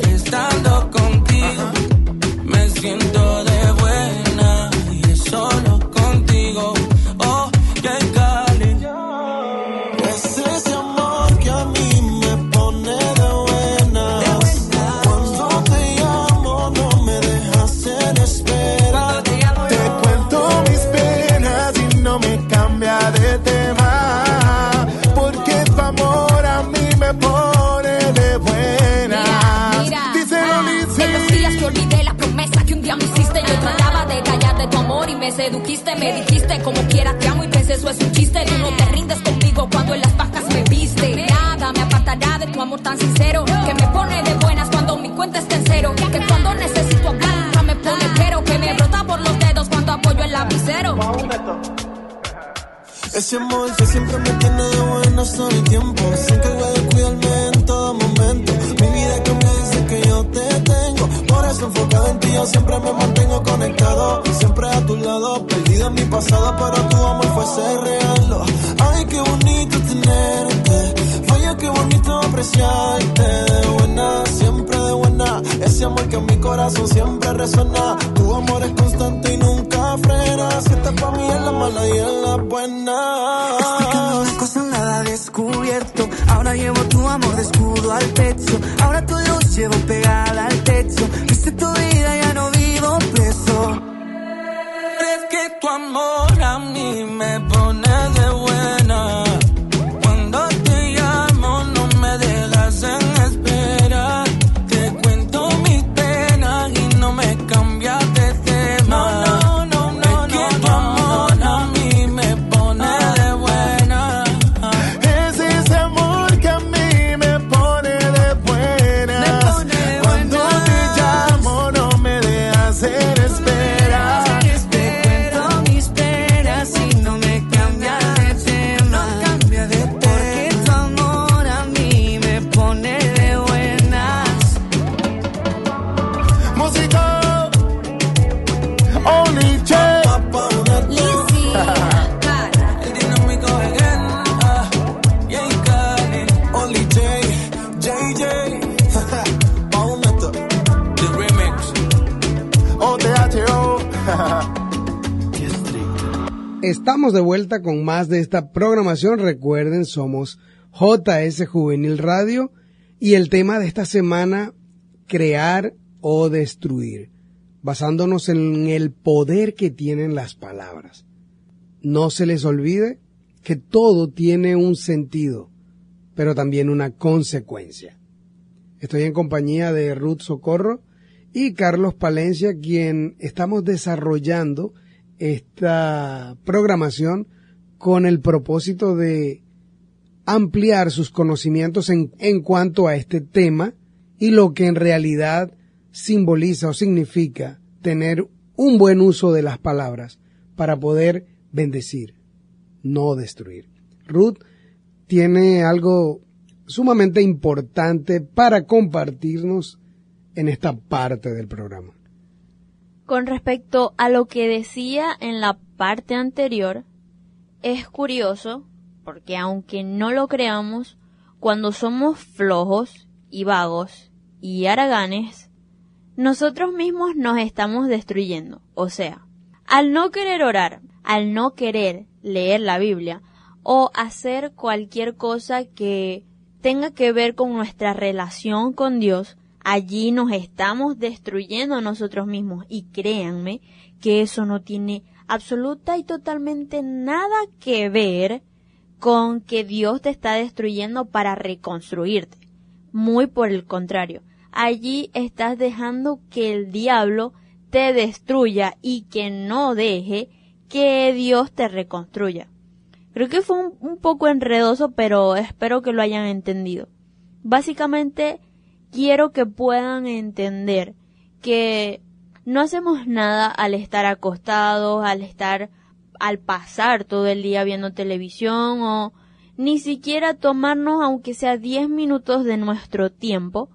que estando contigo me siento sedujiste. Me dijiste como quiera te amo y pensé eso es un chiste. Tú no te rindes conmigo cuando en las vacas me viste. Nada me apartará de tu amor tan sincero que me pone de buenas cuando mi cuenta está en cero. Que cuando necesito hablar nunca me pone pero que me brota por los dedos cuando apoyo el lapicero. Ese amor que siempre me tiene de buenas todo el tiempo. Se encarga de cuidarme eso enfocado en ti yo siempre me mantengo conectado. Siempre a tu lado, perdido en mi pasado, pero tu amor fuese real. Ay, qué bonito tenerte. Vaya, qué bonito apreciarte. De buena, siempre de buena. Ese amor que en mi corazón siempre resuena. Tu amor es constante y nunca frena. Si estás pa' mí en la mala y en la buena. Una cosa nada descubierto. Ahora llevo tu amor de escudo al pecho. Ahora tu luz llevo pegada al techo. Tu vida, ya no vivo preso. Es que tu amor a mí me De vuelta con más de esta programación. Recuerden, somos JS Juvenil Radio y el tema de esta semana, crear o destruir, basándonos en el poder que tienen las palabras. No se les olvide que todo tiene un sentido, pero también una consecuencia. Estoy en compañía de Ruth Socorro y Carlos Palencia, quien estamos desarrollando esta programación con el propósito de ampliar sus conocimientos en, en cuanto a este tema y lo que en realidad simboliza o significa tener un buen uso de las palabras para poder bendecir, no destruir. Ruth tiene algo sumamente importante para compartirnos en esta parte del programa. Con respecto a lo que decía en la parte anterior, es curioso porque aunque no lo creamos, cuando somos flojos y vagos y haraganes, nosotros mismos nos estamos destruyendo. O sea, al no querer orar, al no querer leer la Biblia o hacer cualquier cosa que tenga que ver con nuestra relación con Dios, allí nos estamos destruyendo nosotros mismos y créanme que eso no tiene absoluta y totalmente nada que ver con que Dios te está destruyendo para reconstruirte. Muy por el contrario. Allí estás dejando que el diablo te destruya y que no deje que Dios te reconstruya. Creo que fue un, un, poco enredoso, pero espero que lo hayan entendido. Básicamente, quiero que puedan entender que no hacemos nada al estar acostados, al estar, al pasar todo el día viendo televisión o ni siquiera tomarnos aunque sea 10 minutos de nuestro tiempo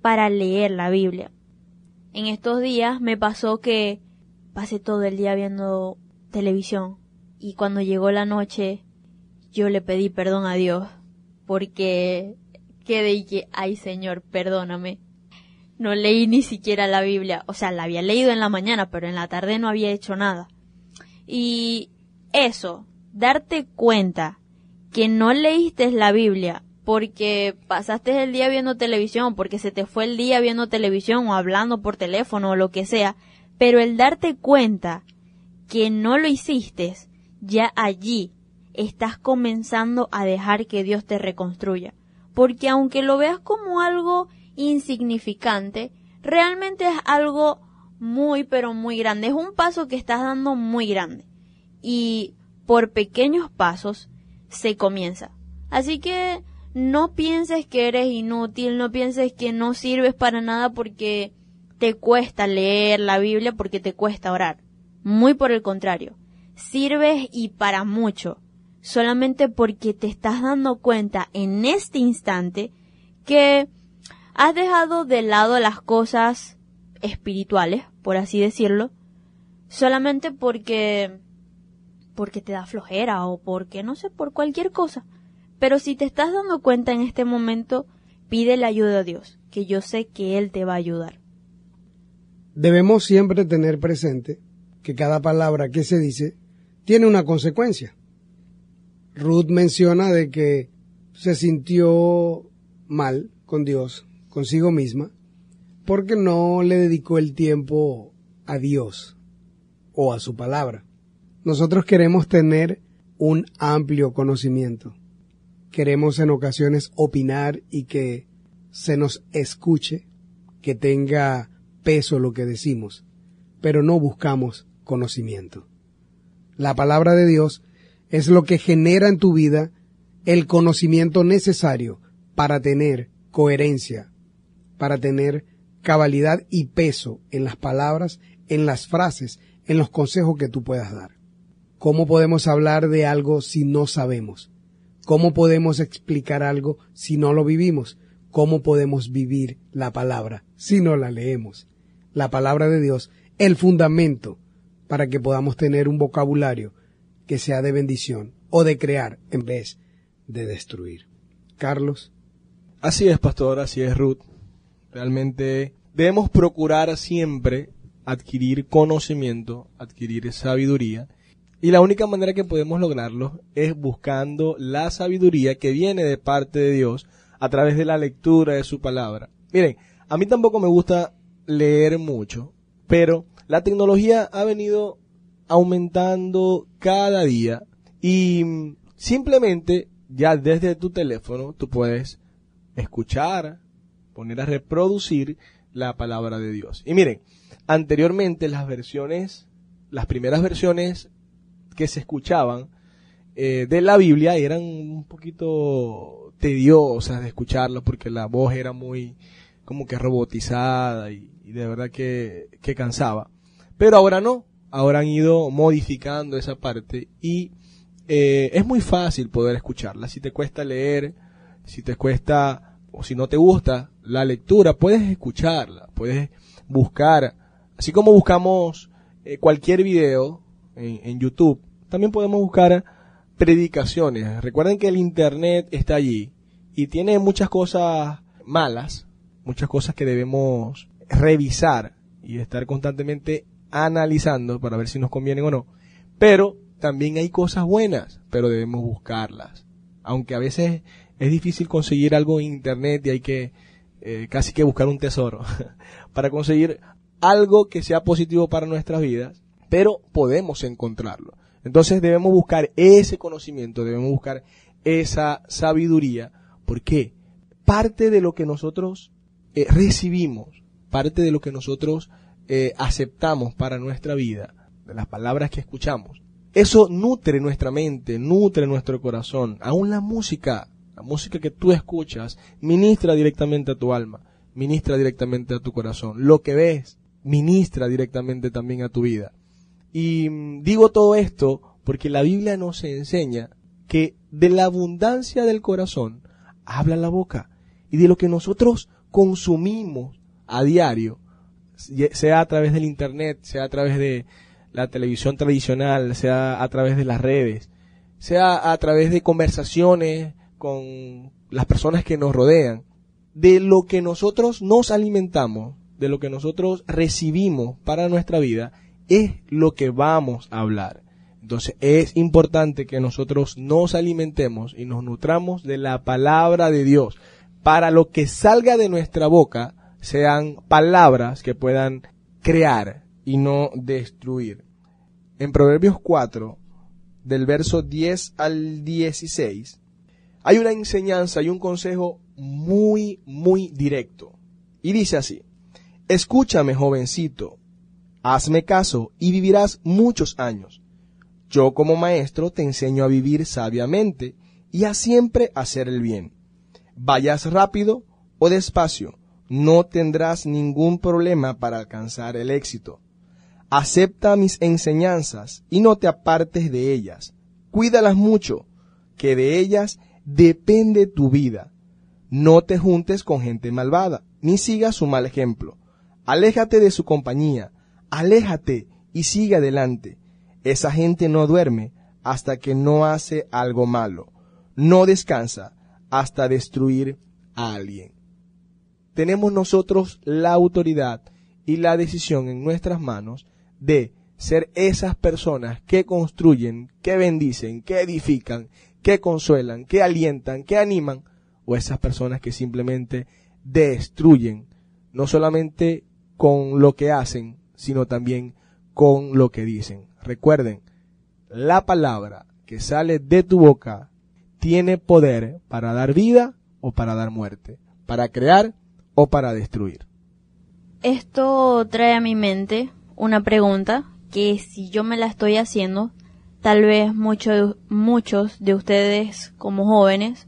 para leer la Biblia. En estos días me pasó que pasé todo el día viendo televisión y cuando llegó la noche yo le pedí perdón a Dios porque quedé y que, ay Señor, perdóname. No leí ni siquiera la Biblia, o sea, la había leído en la mañana, pero en la tarde no había hecho nada. Y eso, darte cuenta que no leíste la Biblia porque pasaste el día viendo televisión, porque se te fue el día viendo televisión o hablando por teléfono o lo que sea, pero el darte cuenta que no lo hiciste, ya allí estás comenzando a dejar que Dios te reconstruya. Porque aunque lo veas como algo insignificante, realmente es algo muy pero muy grande. Es un paso que estás dando muy grande. Y por pequeños pasos se comienza. Así que no pienses que eres inútil, no pienses que no sirves para nada porque te cuesta leer la Biblia, porque te cuesta orar. Muy por el contrario, sirves y para mucho, solamente porque te estás dando cuenta en este instante que has dejado de lado las cosas espirituales, por así decirlo, solamente porque porque te da flojera o porque no sé, por cualquier cosa. Pero si te estás dando cuenta en este momento, pide la ayuda a Dios, que yo sé que Él te va a ayudar. Debemos siempre tener presente que cada palabra que se dice tiene una consecuencia. Ruth menciona de que se sintió mal con Dios, consigo misma, porque no le dedicó el tiempo a Dios o a su palabra. Nosotros queremos tener un amplio conocimiento. Queremos en ocasiones opinar y que se nos escuche, que tenga peso lo que decimos, pero no buscamos conocimiento. La palabra de Dios es lo que genera en tu vida el conocimiento necesario para tener coherencia, para tener cabalidad y peso en las palabras, en las frases, en los consejos que tú puedas dar. ¿Cómo podemos hablar de algo si no sabemos? ¿Cómo podemos explicar algo si no lo vivimos? ¿Cómo podemos vivir la palabra si no la leemos? La palabra de Dios, el fundamento para que podamos tener un vocabulario que sea de bendición o de crear en vez de destruir. Carlos. Así es, pastor, así es, Ruth. Realmente debemos procurar siempre adquirir conocimiento, adquirir sabiduría, y la única manera que podemos lograrlo es buscando la sabiduría que viene de parte de Dios a través de la lectura de su palabra. Miren, a mí tampoco me gusta leer mucho, pero la tecnología ha venido aumentando cada día y simplemente ya desde tu teléfono tú puedes escuchar, poner a reproducir la palabra de Dios. Y miren, anteriormente las versiones, las primeras versiones que se escuchaban eh, de la Biblia eran un poquito tediosas de escucharlo porque la voz era muy como que robotizada y, y de verdad que, que cansaba. Pero ahora no, ahora han ido modificando esa parte y eh, es muy fácil poder escucharla. Si te cuesta leer, si te cuesta o si no te gusta la lectura, puedes escucharla, puedes buscar, así como buscamos eh, cualquier video en, en YouTube, también podemos buscar predicaciones. Recuerden que el Internet está allí y tiene muchas cosas malas, muchas cosas que debemos revisar y estar constantemente analizando para ver si nos convienen o no. Pero también hay cosas buenas, pero debemos buscarlas. Aunque a veces es difícil conseguir algo en internet y hay que eh, casi que buscar un tesoro para conseguir algo que sea positivo para nuestras vidas. pero podemos encontrarlo. Entonces debemos buscar ese conocimiento, debemos buscar esa sabiduría. ¿Por qué? Parte de lo que nosotros eh, recibimos, parte de lo que nosotros eh, aceptamos para nuestra vida, de las palabras que escuchamos, eso nutre nuestra mente, nutre nuestro corazón. Aún la música, la música que tú escuchas, ministra directamente a tu alma, ministra directamente a tu corazón. Lo que ves, ministra directamente también a tu vida. Y mm, digo todo esto porque la Biblia nos enseña que de la abundancia del corazón habla la boca y de lo que nosotros consumimos a diario, sea a través del internet, sea a través de la televisión tradicional, sea a través de las redes, sea a través de conversaciones con las personas que nos rodean, de lo que nosotros nos alimentamos, de lo que nosotros recibimos para nuestra vida, es lo que vamos a hablar. Entonces es importante que nosotros nos alimentemos y nos nutramos de la palabra de Dios para lo que salga de nuestra boca sean palabras que puedan crear y no destruir. En Proverbios 4, del verso 10 al 16, hay una enseñanza y un consejo muy, muy directo. Y dice así, escúchame jovencito, hazme caso y vivirás muchos años. Yo como maestro te enseño a vivir sabiamente y a siempre hacer el bien. Vayas rápido o despacio, no tendrás ningún problema para alcanzar el éxito. Acepta mis enseñanzas y no te apartes de ellas. Cuídalas mucho, que de ellas depende tu vida. No te juntes con gente malvada, ni sigas su mal ejemplo. Aléjate de su compañía, aléjate y sigue adelante. Esa gente no duerme hasta que no hace algo malo. No descansa hasta destruir a alguien tenemos nosotros la autoridad y la decisión en nuestras manos de ser esas personas que construyen, que bendicen, que edifican, que consuelan, que alientan, que animan, o esas personas que simplemente destruyen, no solamente con lo que hacen, sino también con lo que dicen. Recuerden, la palabra que sale de tu boca tiene poder para dar vida o para dar muerte, para crear o para destruir. Esto trae a mi mente una pregunta que si yo me la estoy haciendo, tal vez muchos de ustedes como jóvenes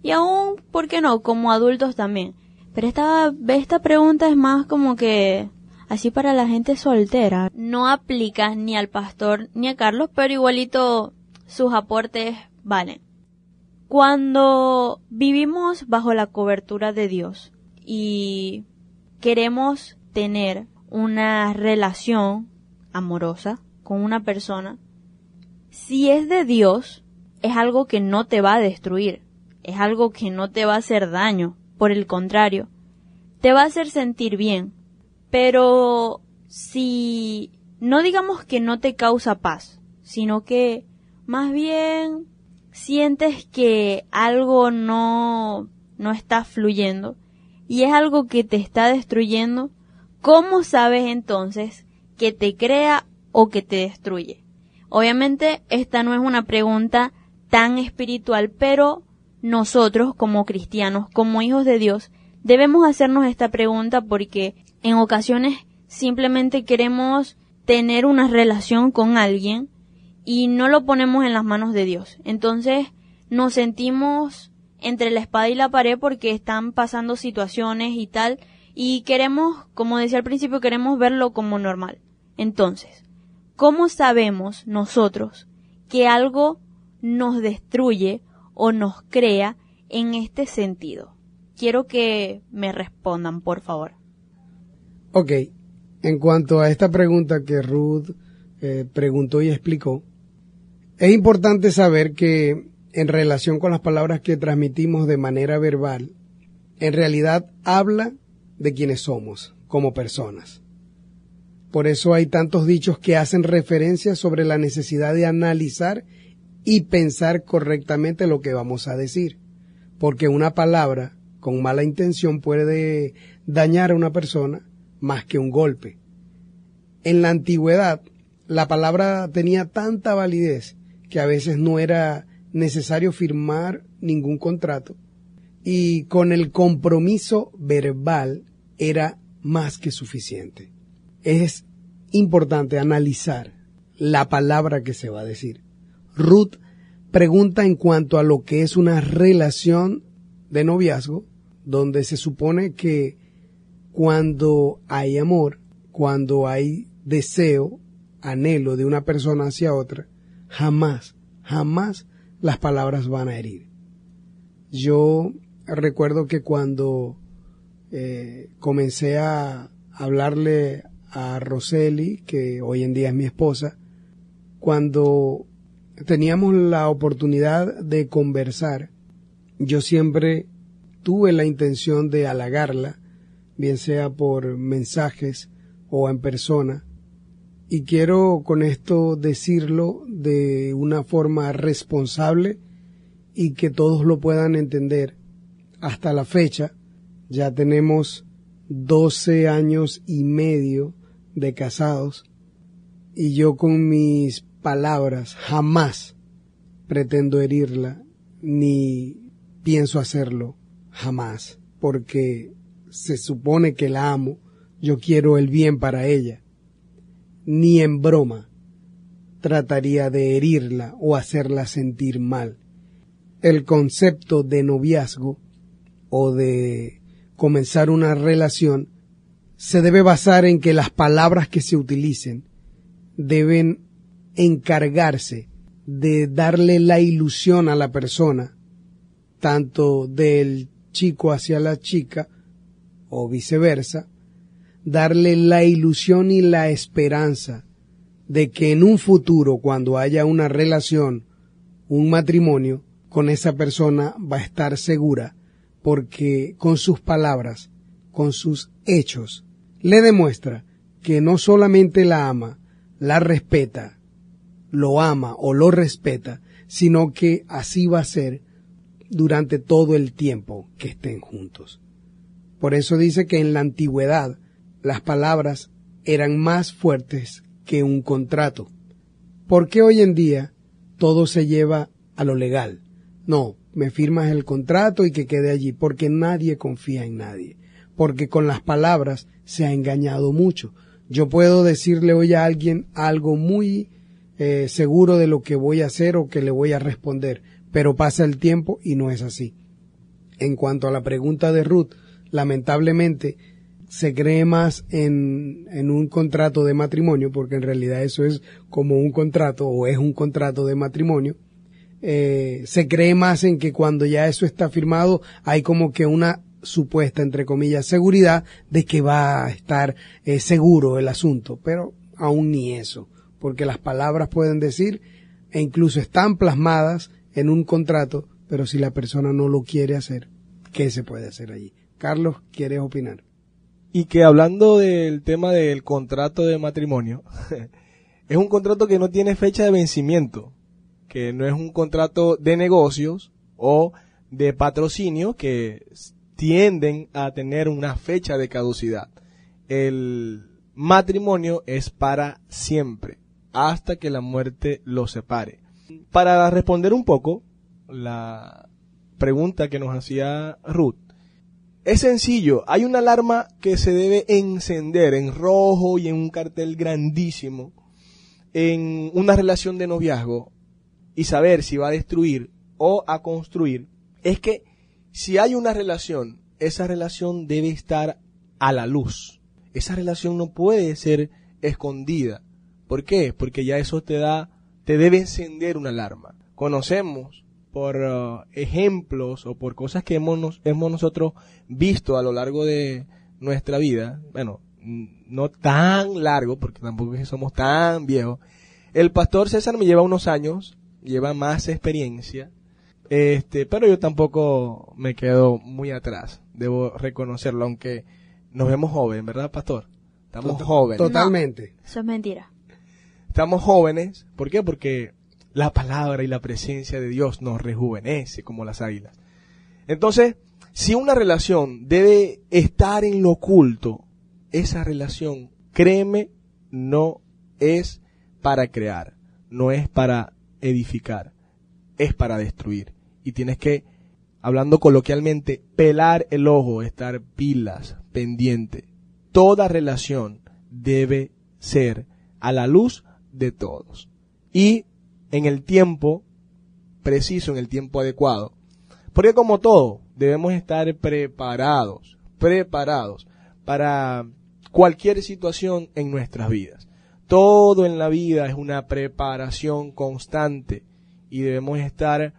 y aún, ¿por qué no?, como adultos también. Pero esta, esta pregunta es más como que así para la gente soltera. No aplica ni al pastor ni a Carlos, pero igualito sus aportes valen. Cuando vivimos bajo la cobertura de Dios, y queremos tener una relación amorosa con una persona, si es de Dios, es algo que no te va a destruir, es algo que no te va a hacer daño, por el contrario, te va a hacer sentir bien. Pero si no digamos que no te causa paz, sino que más bien sientes que algo no, no está fluyendo, y es algo que te está destruyendo, ¿cómo sabes entonces que te crea o que te destruye? Obviamente esta no es una pregunta tan espiritual, pero nosotros como cristianos, como hijos de Dios, debemos hacernos esta pregunta porque en ocasiones simplemente queremos tener una relación con alguien y no lo ponemos en las manos de Dios. Entonces nos sentimos entre la espada y la pared porque están pasando situaciones y tal y queremos, como decía al principio, queremos verlo como normal. Entonces, ¿cómo sabemos nosotros que algo nos destruye o nos crea en este sentido? Quiero que me respondan, por favor. Ok, en cuanto a esta pregunta que Ruth eh, preguntó y explicó, es importante saber que en relación con las palabras que transmitimos de manera verbal, en realidad habla de quienes somos como personas. Por eso hay tantos dichos que hacen referencia sobre la necesidad de analizar y pensar correctamente lo que vamos a decir. Porque una palabra con mala intención puede dañar a una persona más que un golpe. En la antigüedad, la palabra tenía tanta validez que a veces no era necesario firmar ningún contrato y con el compromiso verbal era más que suficiente. Es importante analizar la palabra que se va a decir. Ruth pregunta en cuanto a lo que es una relación de noviazgo, donde se supone que cuando hay amor, cuando hay deseo, anhelo de una persona hacia otra, jamás, jamás las palabras van a herir. Yo recuerdo que cuando eh, comencé a hablarle a Roseli, que hoy en día es mi esposa, cuando teníamos la oportunidad de conversar, yo siempre tuve la intención de halagarla, bien sea por mensajes o en persona, y quiero con esto decirlo de una forma responsable y que todos lo puedan entender. Hasta la fecha ya tenemos 12 años y medio de casados y yo con mis palabras jamás pretendo herirla ni pienso hacerlo jamás porque se supone que la amo, yo quiero el bien para ella ni en broma trataría de herirla o hacerla sentir mal. El concepto de noviazgo o de comenzar una relación se debe basar en que las palabras que se utilicen deben encargarse de darle la ilusión a la persona, tanto del chico hacia la chica o viceversa, darle la ilusión y la esperanza de que en un futuro, cuando haya una relación, un matrimonio, con esa persona va a estar segura, porque con sus palabras, con sus hechos, le demuestra que no solamente la ama, la respeta, lo ama o lo respeta, sino que así va a ser durante todo el tiempo que estén juntos. Por eso dice que en la antigüedad las palabras eran más fuertes que un contrato. ¿Por qué hoy en día todo se lleva a lo legal? No, me firmas el contrato y que quede allí, porque nadie confía en nadie, porque con las palabras se ha engañado mucho. Yo puedo decirle hoy a alguien algo muy eh, seguro de lo que voy a hacer o que le voy a responder, pero pasa el tiempo y no es así. En cuanto a la pregunta de Ruth, lamentablemente se cree más en, en, un contrato de matrimonio, porque en realidad eso es como un contrato o es un contrato de matrimonio, eh, se cree más en que cuando ya eso está firmado hay como que una supuesta, entre comillas, seguridad de que va a estar eh, seguro el asunto, pero aún ni eso, porque las palabras pueden decir e incluso están plasmadas en un contrato, pero si la persona no lo quiere hacer, ¿qué se puede hacer allí? Carlos, ¿quieres opinar? Y que hablando del tema del contrato de matrimonio, es un contrato que no tiene fecha de vencimiento, que no es un contrato de negocios o de patrocinio que tienden a tener una fecha de caducidad. El matrimonio es para siempre, hasta que la muerte lo separe. Para responder un poco la pregunta que nos hacía Ruth, es sencillo, hay una alarma que se debe encender en rojo y en un cartel grandísimo en una relación de noviazgo y saber si va a destruir o a construir, es que si hay una relación, esa relación debe estar a la luz. Esa relación no puede ser escondida. ¿Por qué? Porque ya eso te da, te debe encender una alarma. Conocemos por uh, ejemplos o por cosas que hemos, hemos nosotros visto a lo largo de nuestra vida, bueno, no tan largo, porque tampoco es que somos tan viejos. El pastor César me lleva unos años, lleva más experiencia, este, pero yo tampoco me quedo muy atrás, debo reconocerlo, aunque nos vemos jóvenes, ¿verdad, pastor? Estamos jóvenes. Totalmente. Eso es mentira. Estamos jóvenes, ¿por qué? Porque la palabra y la presencia de Dios nos rejuvenece como las águilas. Entonces, si una relación debe estar en lo oculto, esa relación, créeme, no es para crear, no es para edificar, es para destruir. Y tienes que, hablando coloquialmente, pelar el ojo, estar pilas, pendiente. Toda relación debe ser a la luz de todos. Y en el tiempo preciso, en el tiempo adecuado. Porque como todo, debemos estar preparados, preparados para cualquier situación en nuestras vidas. Todo en la vida es una preparación constante y debemos estar,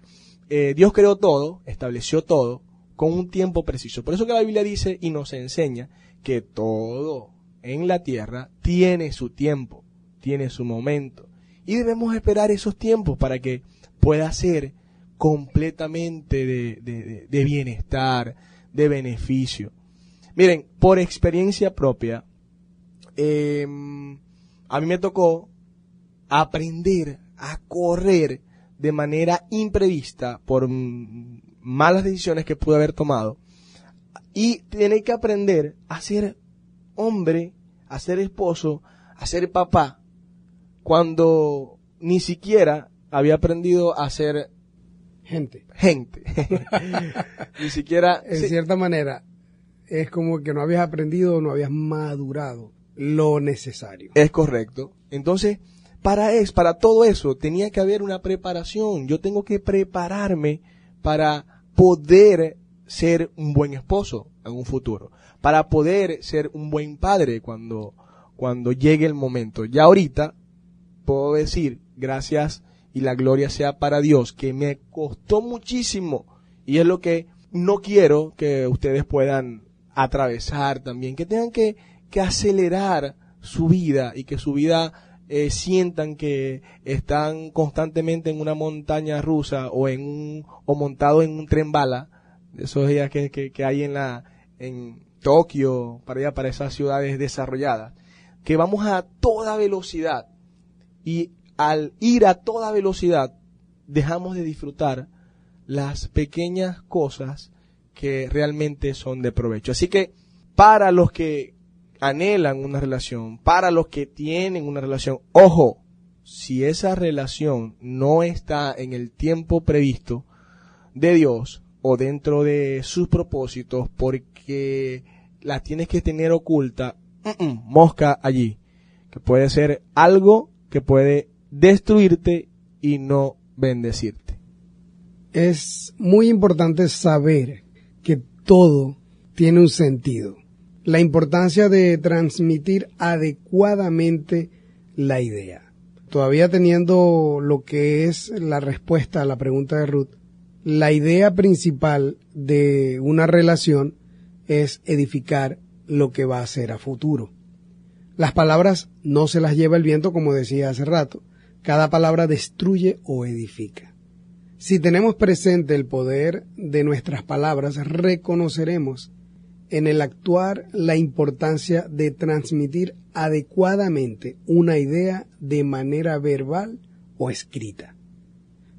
eh, Dios creó todo, estableció todo con un tiempo preciso. Por eso que la Biblia dice y nos enseña que todo en la tierra tiene su tiempo, tiene su momento. Y debemos esperar esos tiempos para que pueda ser completamente de, de bienestar, de beneficio. Miren, por experiencia propia, em, a mí me tocó aprender a correr de manera imprevista por malas decisiones que pude haber tomado y tener que aprender a ser hombre, a ser esposo, a ser papá, cuando ni siquiera había aprendido a ser gente. Gente. ni siquiera... En cierta manera, es como que no habías aprendido o no habías madurado lo necesario. Es correcto. Entonces, para es, para todo eso tenía que haber una preparación. Yo tengo que prepararme para poder ser un buen esposo en un futuro, para poder ser un buen padre cuando cuando llegue el momento. Ya ahorita puedo decir, gracias y la gloria sea para Dios, que me costó muchísimo y es lo que no quiero que ustedes puedan atravesar también, que tengan que, que acelerar su vida y que su vida eh, sientan que están constantemente en una montaña rusa o en un, o montado en un tren bala, esos días que, que, que hay en la, en Tokio, para allá, para esas ciudades desarrolladas, que vamos a toda velocidad y al ir a toda velocidad dejamos de disfrutar las pequeñas cosas que realmente son de provecho. Así que para los que anhelan una relación, para los que tienen una relación, ojo, si esa relación no está en el tiempo previsto de Dios o dentro de sus propósitos porque la tienes que tener oculta, mosca allí, que puede ser algo que puede destruirte y no bendecirte. Es muy importante saber que todo tiene un sentido. La importancia de transmitir adecuadamente la idea. Todavía teniendo lo que es la respuesta a la pregunta de Ruth, la idea principal de una relación es edificar lo que va a ser a futuro. Las palabras no se las lleva el viento, como decía hace rato. Cada palabra destruye o edifica. Si tenemos presente el poder de nuestras palabras, reconoceremos en el actuar la importancia de transmitir adecuadamente una idea de manera verbal o escrita.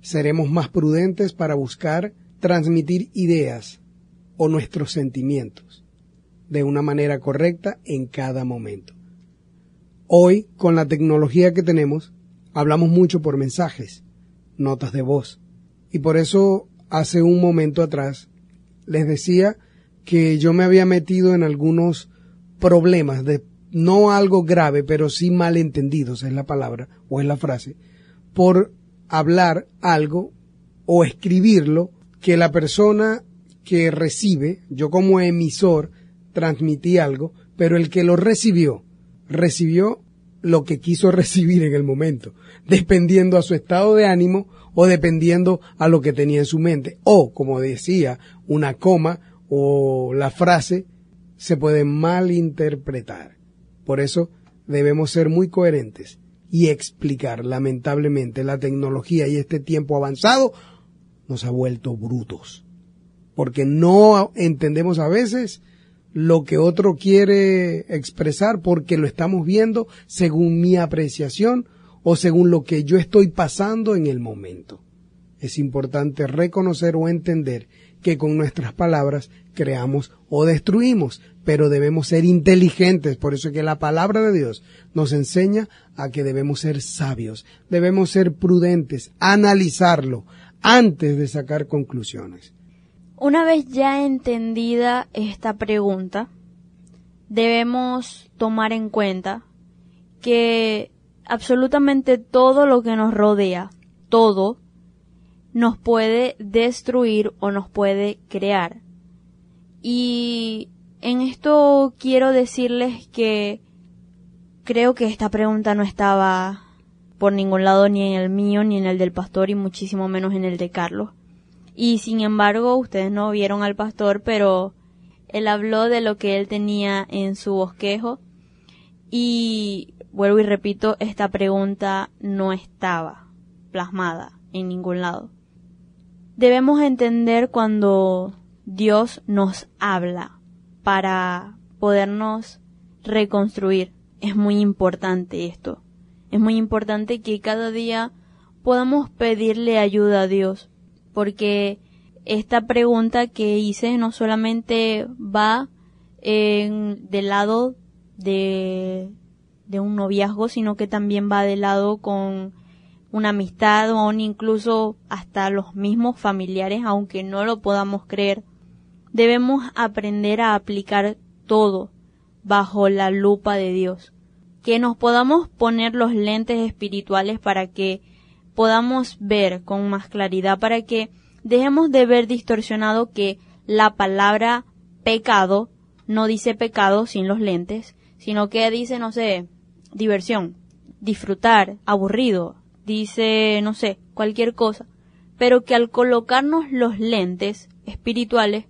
Seremos más prudentes para buscar transmitir ideas o nuestros sentimientos de una manera correcta en cada momento. Hoy, con la tecnología que tenemos, hablamos mucho por mensajes, notas de voz, y por eso hace un momento atrás les decía que yo me había metido en algunos problemas de no algo grave, pero sí malentendidos es la palabra o es la frase, por hablar algo o escribirlo que la persona que recibe, yo como emisor transmití algo, pero el que lo recibió, recibió lo que quiso recibir en el momento, dependiendo a su estado de ánimo o dependiendo a lo que tenía en su mente. O, como decía, una coma o la frase se puede malinterpretar. Por eso debemos ser muy coherentes y explicar, lamentablemente, la tecnología y este tiempo avanzado nos ha vuelto brutos. Porque no entendemos a veces lo que otro quiere expresar porque lo estamos viendo según mi apreciación o según lo que yo estoy pasando en el momento. Es importante reconocer o entender que con nuestras palabras creamos o destruimos, pero debemos ser inteligentes, por eso es que la palabra de Dios nos enseña a que debemos ser sabios, debemos ser prudentes, analizarlo antes de sacar conclusiones. Una vez ya entendida esta pregunta, debemos tomar en cuenta que absolutamente todo lo que nos rodea, todo, nos puede destruir o nos puede crear. Y en esto quiero decirles que creo que esta pregunta no estaba por ningún lado ni en el mío ni en el del pastor y muchísimo menos en el de Carlos. Y sin embargo, ustedes no vieron al pastor, pero él habló de lo que él tenía en su bosquejo y vuelvo y repito, esta pregunta no estaba plasmada en ningún lado. Debemos entender cuando Dios nos habla para podernos reconstruir. Es muy importante esto. Es muy importante que cada día podamos pedirle ayuda a Dios, porque esta pregunta que hice no solamente va en, del lado de, de un noviazgo, sino que también va del lado con una amistad o incluso hasta los mismos familiares, aunque no lo podamos creer. Debemos aprender a aplicar todo bajo la lupa de Dios. Que nos podamos poner los lentes espirituales para que podamos ver con más claridad, para que dejemos de ver distorsionado que la palabra pecado no dice pecado sin los lentes, sino que dice, no sé, diversión, disfrutar, aburrido, dice, no sé, cualquier cosa, pero que al colocarnos los lentes espirituales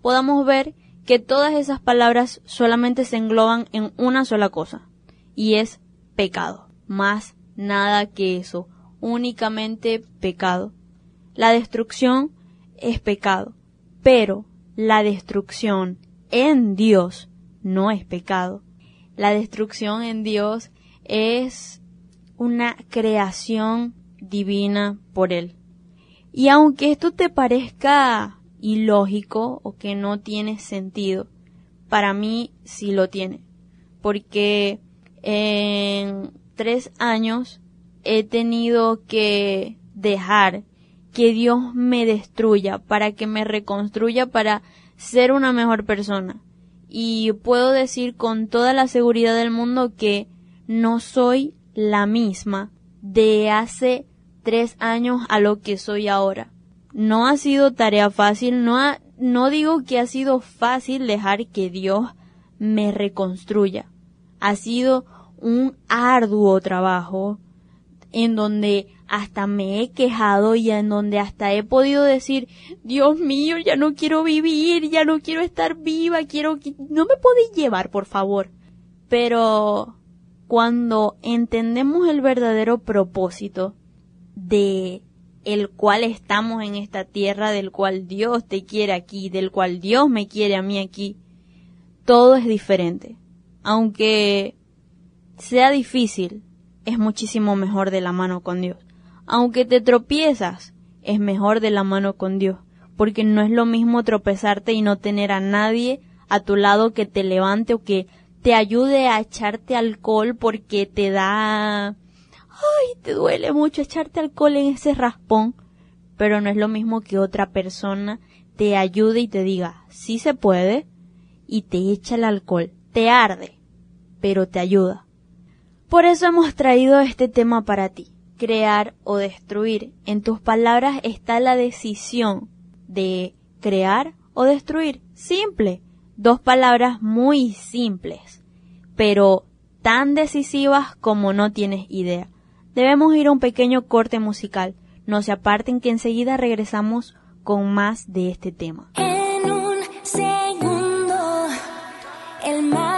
podamos ver que todas esas palabras solamente se engloban en una sola cosa, y es pecado, más nada que eso, únicamente pecado. La destrucción es pecado, pero la destrucción en Dios no es pecado. La destrucción en Dios es una creación divina por Él. Y aunque esto te parezca ilógico o que no tiene sentido, para mí sí lo tiene. Porque en tres años he tenido que dejar que Dios me destruya, para que me reconstruya, para ser una mejor persona. Y puedo decir con toda la seguridad del mundo que no soy la misma de hace tres años a lo que soy ahora. No ha sido tarea fácil, no, no digo que ha sido fácil dejar que Dios me reconstruya. Ha sido un arduo trabajo en donde hasta me he quejado y en donde hasta he podido decir, Dios mío, ya no quiero vivir, ya no quiero estar viva, quiero que no me podéis llevar, por favor. Pero cuando entendemos el verdadero propósito de el cual estamos en esta tierra, del cual Dios te quiere aquí, del cual Dios me quiere a mí aquí, todo es diferente. Aunque sea difícil, es muchísimo mejor de la mano con Dios. Aunque te tropiezas, es mejor de la mano con Dios, porque no es lo mismo tropezarte y no tener a nadie a tu lado que te levante o que te ayude a echarte alcohol porque te da... ay, te duele mucho echarte alcohol en ese raspón, pero no es lo mismo que otra persona te ayude y te diga, sí se puede, y te echa el alcohol, te arde, pero te ayuda. Por eso hemos traído este tema para ti, crear o destruir. En tus palabras está la decisión de crear o destruir. Simple. Dos palabras muy simples, pero tan decisivas como no tienes idea. Debemos ir a un pequeño corte musical. No se aparten que enseguida regresamos con más de este tema. En un segundo, el mar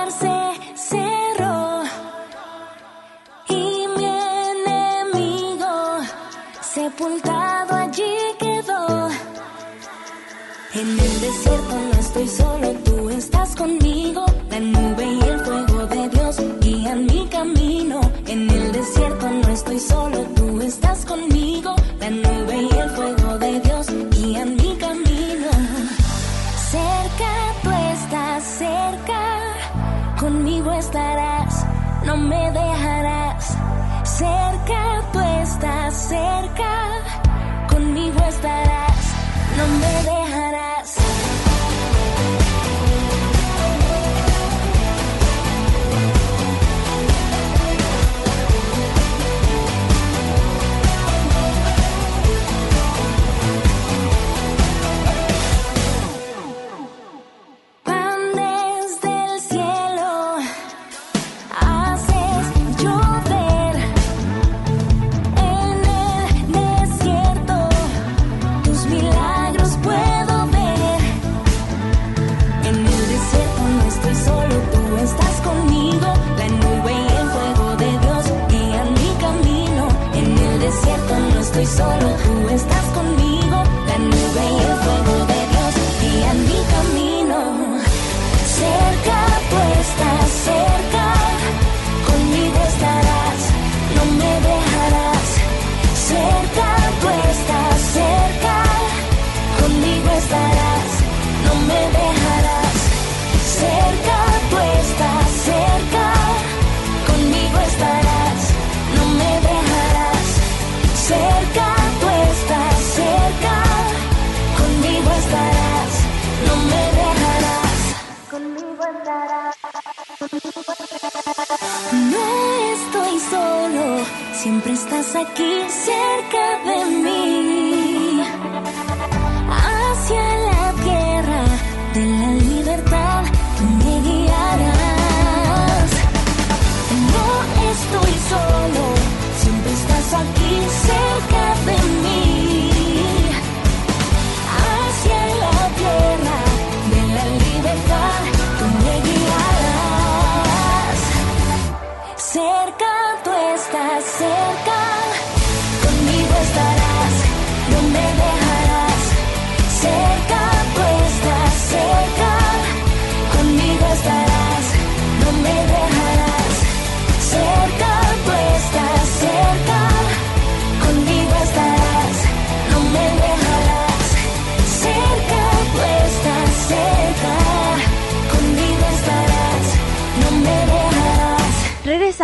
sepultado allí quedó. En el desierto no estoy solo, tú estás conmigo. La nube y el fuego de Dios guían mi camino. En el desierto no estoy solo, tú estás conmigo. Cerca, conmigo estarás, no me dejarás. Estoy solo, tú estás siempre estás aquí cerca de mí. Hacia la tierra de la libertad tú me guiarás. No estoy solo, siempre estás aquí cerca de mí.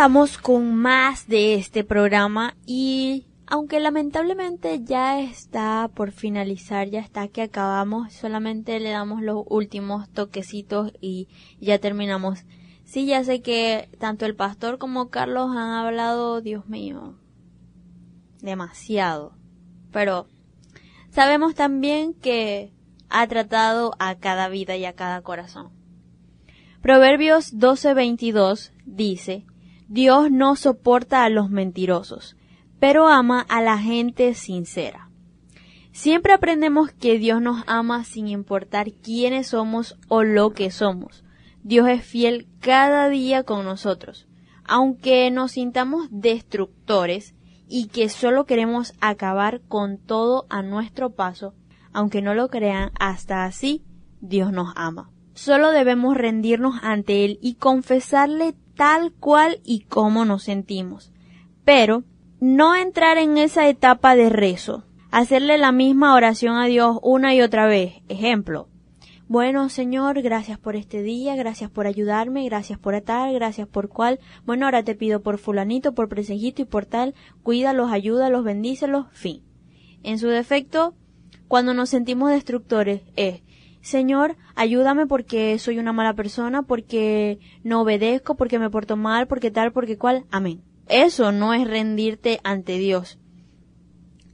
Regresamos con más de este programa y aunque lamentablemente ya está por finalizar, ya está que acabamos, solamente le damos los últimos toquecitos y ya terminamos. Sí, ya sé que tanto el pastor como Carlos han hablado, Dios mío, demasiado. Pero sabemos también que ha tratado a cada vida y a cada corazón. Proverbios 12:22 dice, Dios no soporta a los mentirosos, pero ama a la gente sincera. Siempre aprendemos que Dios nos ama sin importar quiénes somos o lo que somos. Dios es fiel cada día con nosotros. Aunque nos sintamos destructores y que solo queremos acabar con todo a nuestro paso, aunque no lo crean, hasta así Dios nos ama. Solo debemos rendirnos ante Él y confesarle tal cual y como nos sentimos. Pero no entrar en esa etapa de rezo, hacerle la misma oración a Dios una y otra vez. Ejemplo, bueno, Señor, gracias por este día, gracias por ayudarme, gracias por tal, gracias por cual. Bueno, ahora te pido por fulanito, por presejito y por tal, cuídalos, ayúdalos, bendícelos, fin. En su defecto, cuando nos sentimos destructores, es, Señor, ayúdame porque soy una mala persona, porque no obedezco, porque me porto mal, porque tal, porque cual. Amén. Eso no es rendirte ante Dios.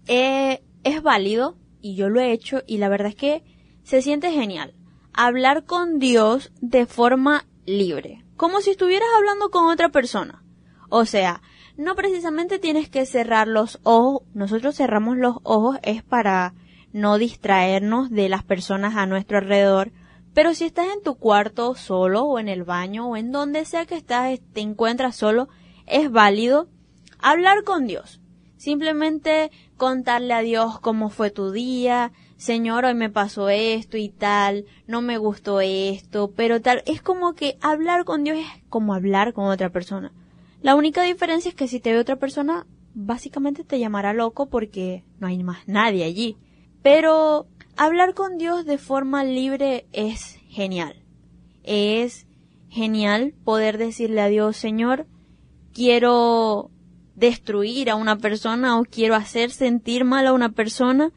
Eh, es válido, y yo lo he hecho, y la verdad es que se siente genial. Hablar con Dios de forma libre, como si estuvieras hablando con otra persona. O sea, no precisamente tienes que cerrar los ojos, nosotros cerramos los ojos es para no distraernos de las personas a nuestro alrededor, pero si estás en tu cuarto solo o en el baño o en donde sea que estás, te encuentras solo, es válido hablar con Dios. Simplemente contarle a Dios cómo fue tu día, Señor, hoy me pasó esto y tal, no me gustó esto, pero tal, es como que hablar con Dios es como hablar con otra persona. La única diferencia es que si te ve otra persona, básicamente te llamará loco porque no hay más nadie allí. Pero hablar con Dios de forma libre es genial. Es genial poder decirle a Dios, Señor, quiero destruir a una persona o quiero hacer sentir mal a una persona,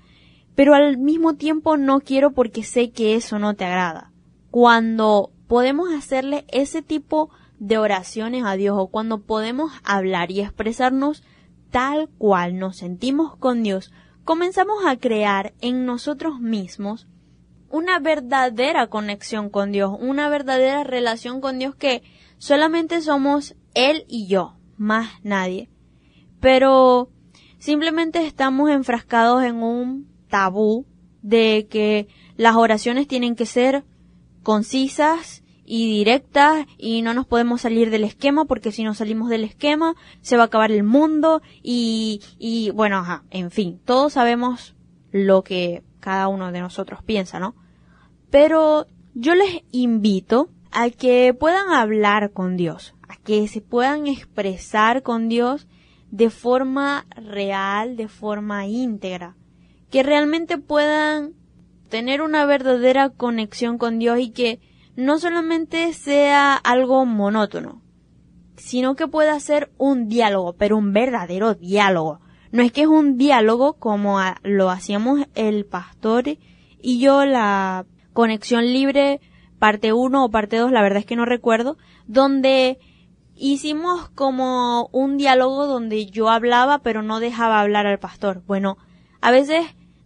pero al mismo tiempo no quiero porque sé que eso no te agrada. Cuando podemos hacerle ese tipo de oraciones a Dios o cuando podemos hablar y expresarnos tal cual nos sentimos con Dios, comenzamos a crear en nosotros mismos una verdadera conexión con Dios, una verdadera relación con Dios que solamente somos Él y yo, más nadie. Pero simplemente estamos enfrascados en un tabú de que las oraciones tienen que ser concisas y directas y no nos podemos salir del esquema porque si nos salimos del esquema se va a acabar el mundo y, y bueno, ajá, en fin, todos sabemos lo que cada uno de nosotros piensa, ¿no? Pero yo les invito a que puedan hablar con Dios, a que se puedan expresar con Dios de forma real, de forma íntegra, que realmente puedan tener una verdadera conexión con Dios y que no solamente sea algo monótono, sino que pueda ser un diálogo, pero un verdadero diálogo. No es que es un diálogo como lo hacíamos el pastor y yo la conexión libre parte 1 o parte 2, la verdad es que no recuerdo, donde hicimos como un diálogo donde yo hablaba pero no dejaba hablar al pastor. Bueno, a veces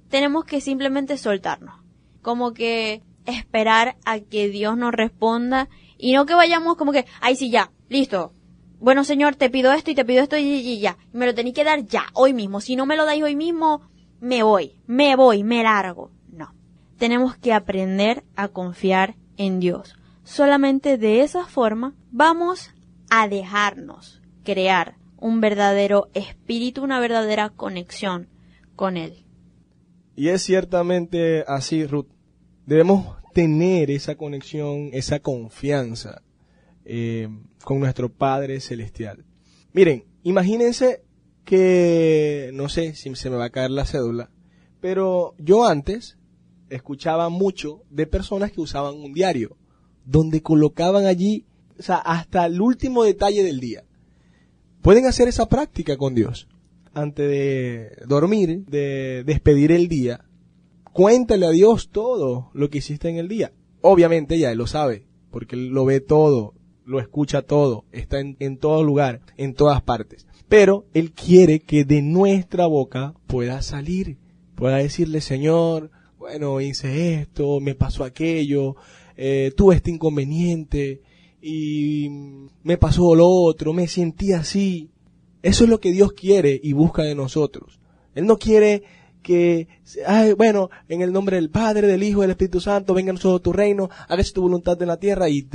tenemos que simplemente soltarnos, como que esperar a que Dios nos responda y no que vayamos como que, ay sí ya, listo. Bueno señor, te pido esto y te pido esto y, ya, me lo tenéis que dar ya, hoy mismo. Si no me lo dais hoy mismo, me voy, me voy, me largo. No. Tenemos que aprender a confiar en Dios. Solamente de esa forma vamos a dejarnos crear un verdadero espíritu, una verdadera conexión con Él. Y es ciertamente así, Ruth. Debemos tener esa conexión, esa confianza eh, con nuestro Padre Celestial. Miren, imagínense que, no sé si se me va a caer la cédula, pero yo antes escuchaba mucho de personas que usaban un diario, donde colocaban allí, o sea, hasta el último detalle del día. Pueden hacer esa práctica con Dios antes de dormir, de despedir el día, cuéntale a Dios todo lo que hiciste en el día. Obviamente ya Él lo sabe, porque Él lo ve todo, lo escucha todo, está en, en todo lugar, en todas partes. Pero Él quiere que de nuestra boca pueda salir, pueda decirle, Señor, bueno, hice esto, me pasó aquello, eh, tuve este inconveniente y me pasó lo otro, me sentí así. Eso es lo que Dios quiere y busca de nosotros. Él no quiere que, ay, bueno, en el nombre del Padre, del Hijo, del Espíritu Santo, venga nosotros tu reino, hágase tu voluntad en la tierra y,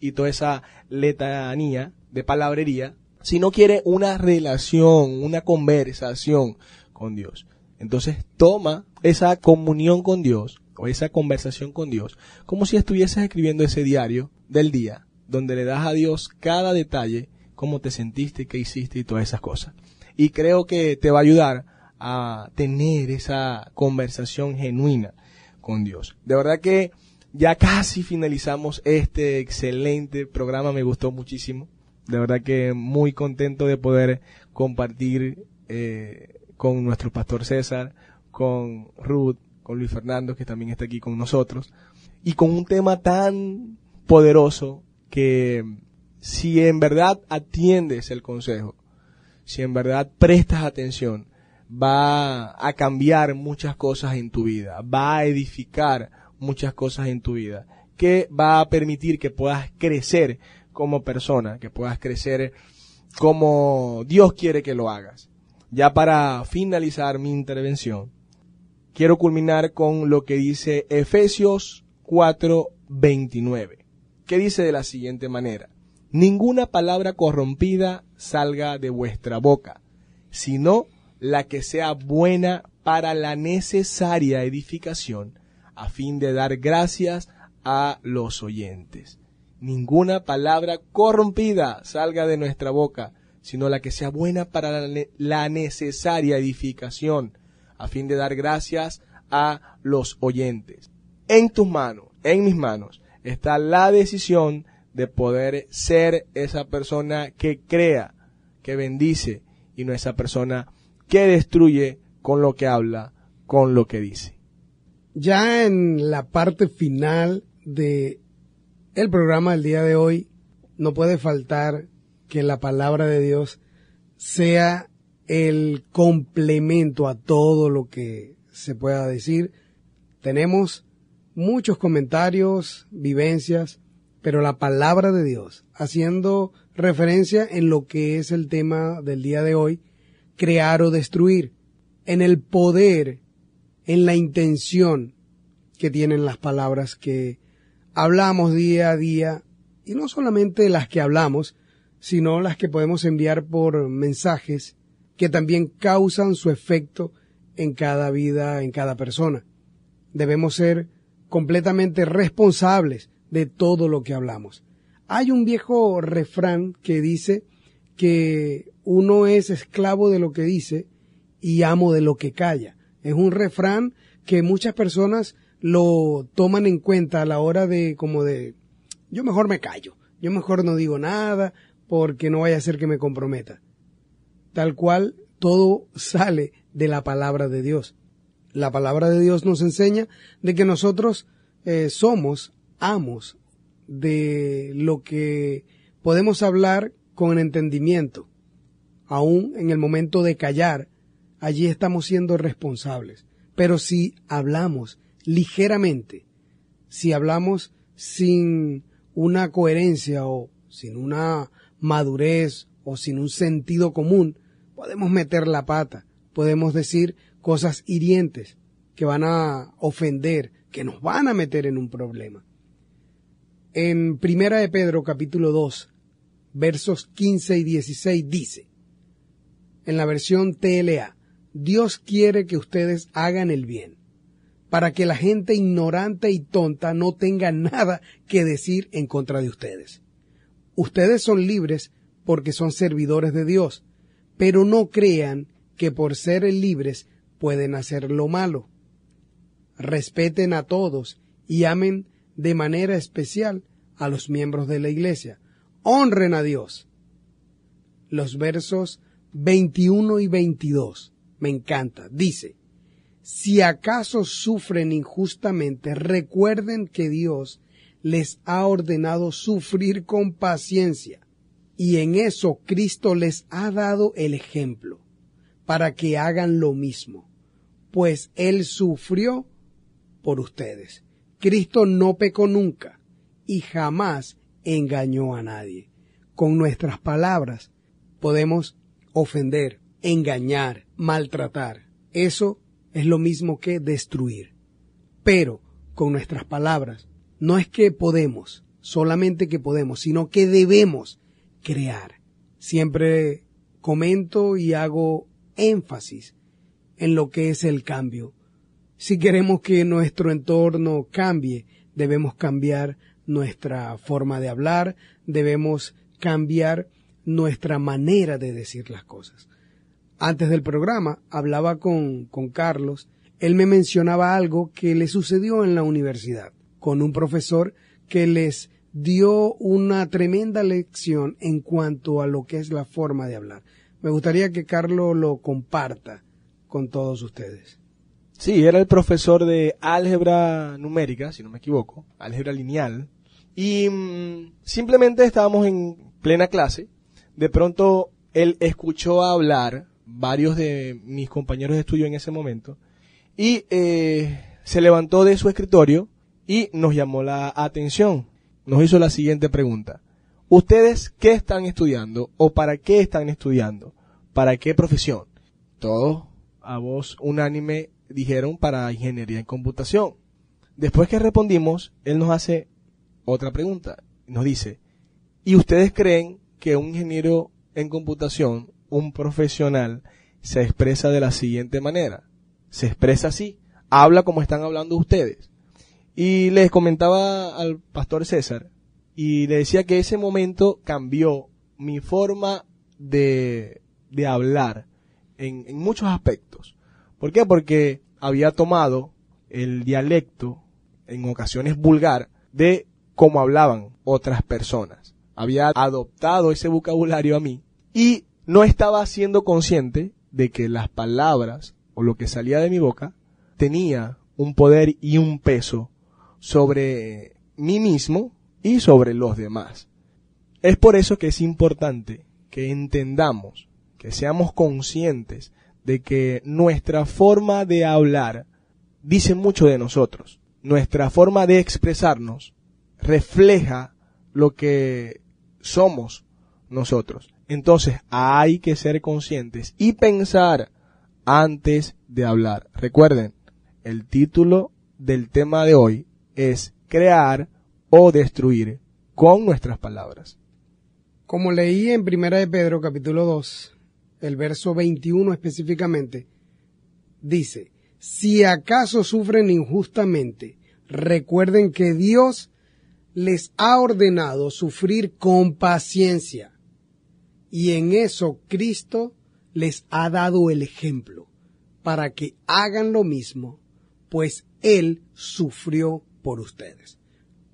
y toda esa letanía de palabrería, sino quiere una relación, una conversación con Dios. Entonces toma esa comunión con Dios o esa conversación con Dios como si estuvieses escribiendo ese diario del día, donde le das a Dios cada detalle cómo te sentiste, qué hiciste y todas esas cosas. Y creo que te va a ayudar a tener esa conversación genuina con Dios. De verdad que ya casi finalizamos este excelente programa, me gustó muchísimo. De verdad que muy contento de poder compartir eh, con nuestro pastor César, con Ruth, con Luis Fernando, que también está aquí con nosotros, y con un tema tan poderoso que si en verdad atiendes el consejo, si en verdad prestas atención, va a cambiar muchas cosas en tu vida, va a edificar muchas cosas en tu vida, que va a permitir que puedas crecer como persona, que puedas crecer como Dios quiere que lo hagas. Ya para finalizar mi intervención, quiero culminar con lo que dice Efesios 4:29, que dice de la siguiente manera, ninguna palabra corrompida salga de vuestra boca, sino la que sea buena para la necesaria edificación, a fin de dar gracias a los oyentes. Ninguna palabra corrompida salga de nuestra boca, sino la que sea buena para la, necesaria edificación, a fin de dar gracias a los oyentes. En tus manos, en mis manos, está la decisión de poder ser esa persona que crea, que bendice y no esa persona que destruye con lo que habla, con lo que dice. Ya en la parte final de el programa del día de hoy, no puede faltar que la palabra de Dios sea el complemento a todo lo que se pueda decir. Tenemos muchos comentarios, vivencias, pero la palabra de Dios, haciendo referencia en lo que es el tema del día de hoy, crear o destruir, en el poder, en la intención que tienen las palabras que hablamos día a día, y no solamente las que hablamos, sino las que podemos enviar por mensajes que también causan su efecto en cada vida, en cada persona. Debemos ser completamente responsables de todo lo que hablamos. Hay un viejo refrán que dice que uno es esclavo de lo que dice y amo de lo que calla. Es un refrán que muchas personas lo toman en cuenta a la hora de como de yo mejor me callo, yo mejor no digo nada porque no vaya a ser que me comprometa. Tal cual todo sale de la palabra de Dios. La palabra de Dios nos enseña de que nosotros eh, somos amos de lo que podemos hablar con entendimiento. Aún en el momento de callar, allí estamos siendo responsables. Pero si hablamos ligeramente, si hablamos sin una coherencia o sin una madurez o sin un sentido común, podemos meter la pata, podemos decir cosas hirientes que van a ofender, que nos van a meter en un problema. En Primera de Pedro capítulo 2, versos 15 y 16 dice, en la versión TLA, Dios quiere que ustedes hagan el bien, para que la gente ignorante y tonta no tenga nada que decir en contra de ustedes. Ustedes son libres porque son servidores de Dios, pero no crean que por ser libres pueden hacer lo malo. Respeten a todos y amen de manera especial a los miembros de la iglesia. Honren a Dios. Los versos 21 y 22 me encanta. Dice, si acaso sufren injustamente, recuerden que Dios les ha ordenado sufrir con paciencia. Y en eso Cristo les ha dado el ejemplo, para que hagan lo mismo, pues Él sufrió por ustedes. Cristo no pecó nunca y jamás engañó a nadie. Con nuestras palabras podemos ofender, engañar, maltratar. Eso es lo mismo que destruir. Pero con nuestras palabras no es que podemos, solamente que podemos, sino que debemos crear. Siempre comento y hago énfasis en lo que es el cambio. Si queremos que nuestro entorno cambie, debemos cambiar nuestra forma de hablar, debemos cambiar nuestra manera de decir las cosas. Antes del programa hablaba con, con Carlos, él me mencionaba algo que le sucedió en la universidad, con un profesor que les dio una tremenda lección en cuanto a lo que es la forma de hablar. Me gustaría que Carlos lo comparta con todos ustedes. Sí, era el profesor de álgebra numérica, si no me equivoco, álgebra lineal, y mm, simplemente estábamos en plena clase, de pronto él escuchó hablar varios de mis compañeros de estudio en ese momento, y eh, se levantó de su escritorio y nos llamó la atención nos hizo la siguiente pregunta. ¿Ustedes qué están estudiando o para qué están estudiando? ¿Para qué profesión? Todos a voz unánime dijeron para ingeniería en computación. Después que respondimos, él nos hace otra pregunta. Nos dice, ¿y ustedes creen que un ingeniero en computación, un profesional, se expresa de la siguiente manera? Se expresa así, habla como están hablando ustedes. Y les comentaba al pastor César y le decía que ese momento cambió mi forma de, de hablar en, en muchos aspectos. ¿Por qué? Porque había tomado el dialecto, en ocasiones vulgar, de como hablaban otras personas. Había adoptado ese vocabulario a mí y no estaba siendo consciente de que las palabras o lo que salía de mi boca tenía un poder y un peso sobre mí mismo y sobre los demás. Es por eso que es importante que entendamos, que seamos conscientes de que nuestra forma de hablar dice mucho de nosotros. Nuestra forma de expresarnos refleja lo que somos nosotros. Entonces hay que ser conscientes y pensar antes de hablar. Recuerden, el título del tema de hoy es crear o destruir con nuestras palabras. Como leí en Primera de Pedro capítulo 2, el verso 21 específicamente, dice, si acaso sufren injustamente, recuerden que Dios les ha ordenado sufrir con paciencia. Y en eso Cristo les ha dado el ejemplo para que hagan lo mismo, pues Él sufrió por ustedes.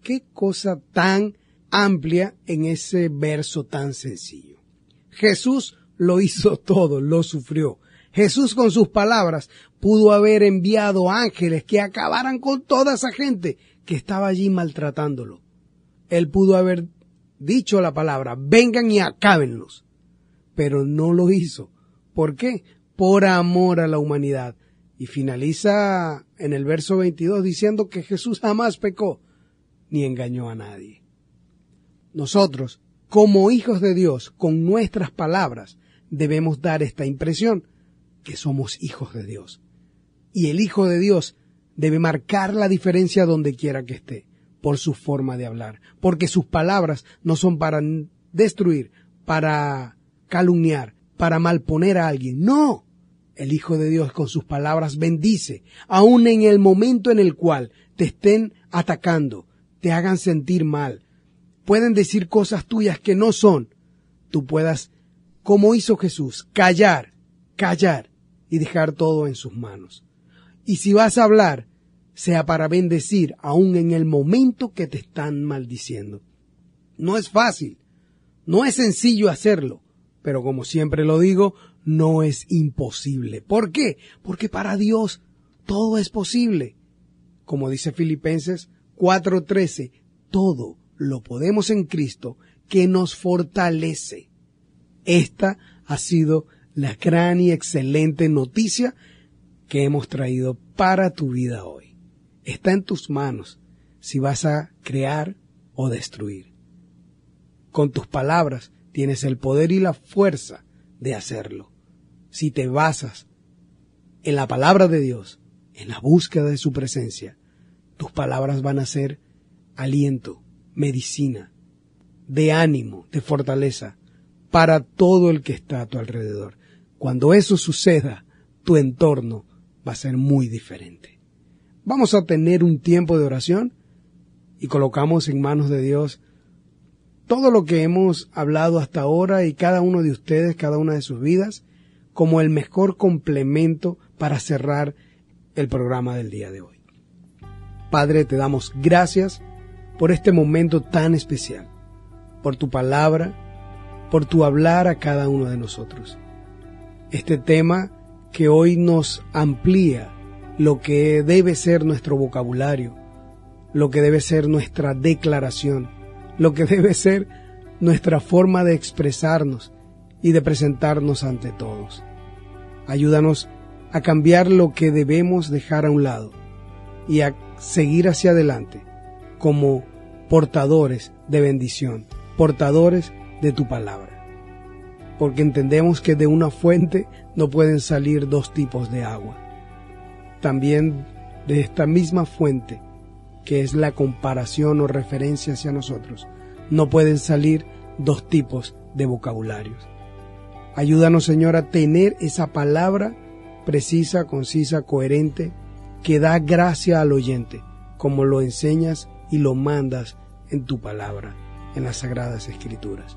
Qué cosa tan amplia en ese verso tan sencillo. Jesús lo hizo todo, lo sufrió. Jesús con sus palabras pudo haber enviado ángeles que acabaran con toda esa gente que estaba allí maltratándolo. Él pudo haber dicho la palabra, vengan y acábenlos, pero no lo hizo. ¿Por qué? Por amor a la humanidad. Y finaliza en el verso 22 diciendo que Jesús jamás pecó ni engañó a nadie. Nosotros, como hijos de Dios, con nuestras palabras, debemos dar esta impresión, que somos hijos de Dios. Y el Hijo de Dios debe marcar la diferencia donde quiera que esté, por su forma de hablar, porque sus palabras no son para destruir, para calumniar, para malponer a alguien. No. El Hijo de Dios con sus palabras bendice, aun en el momento en el cual te estén atacando, te hagan sentir mal, pueden decir cosas tuyas que no son, tú puedas, como hizo Jesús, callar, callar y dejar todo en sus manos. Y si vas a hablar, sea para bendecir aun en el momento que te están maldiciendo. No es fácil, no es sencillo hacerlo, pero como siempre lo digo, no es imposible. ¿Por qué? Porque para Dios todo es posible. Como dice Filipenses 4:13, todo lo podemos en Cristo que nos fortalece. Esta ha sido la gran y excelente noticia que hemos traído para tu vida hoy. Está en tus manos si vas a crear o destruir. Con tus palabras tienes el poder y la fuerza de hacerlo si te basas en la palabra de Dios, en la búsqueda de su presencia, tus palabras van a ser aliento, medicina, de ánimo, de fortaleza para todo el que está a tu alrededor. Cuando eso suceda, tu entorno va a ser muy diferente. Vamos a tener un tiempo de oración y colocamos en manos de Dios todo lo que hemos hablado hasta ahora y cada uno de ustedes, cada una de sus vidas, como el mejor complemento para cerrar el programa del día de hoy. Padre, te damos gracias por este momento tan especial, por tu palabra, por tu hablar a cada uno de nosotros. Este tema que hoy nos amplía lo que debe ser nuestro vocabulario, lo que debe ser nuestra declaración, lo que debe ser nuestra forma de expresarnos y de presentarnos ante todos. Ayúdanos a cambiar lo que debemos dejar a un lado y a seguir hacia adelante como portadores de bendición, portadores de tu palabra. Porque entendemos que de una fuente no pueden salir dos tipos de agua. También de esta misma fuente, que es la comparación o referencia hacia nosotros, no pueden salir dos tipos de vocabularios. Ayúdanos, Señor, a tener esa palabra precisa, concisa, coherente, que da gracia al oyente, como lo enseñas y lo mandas en tu palabra, en las sagradas escrituras.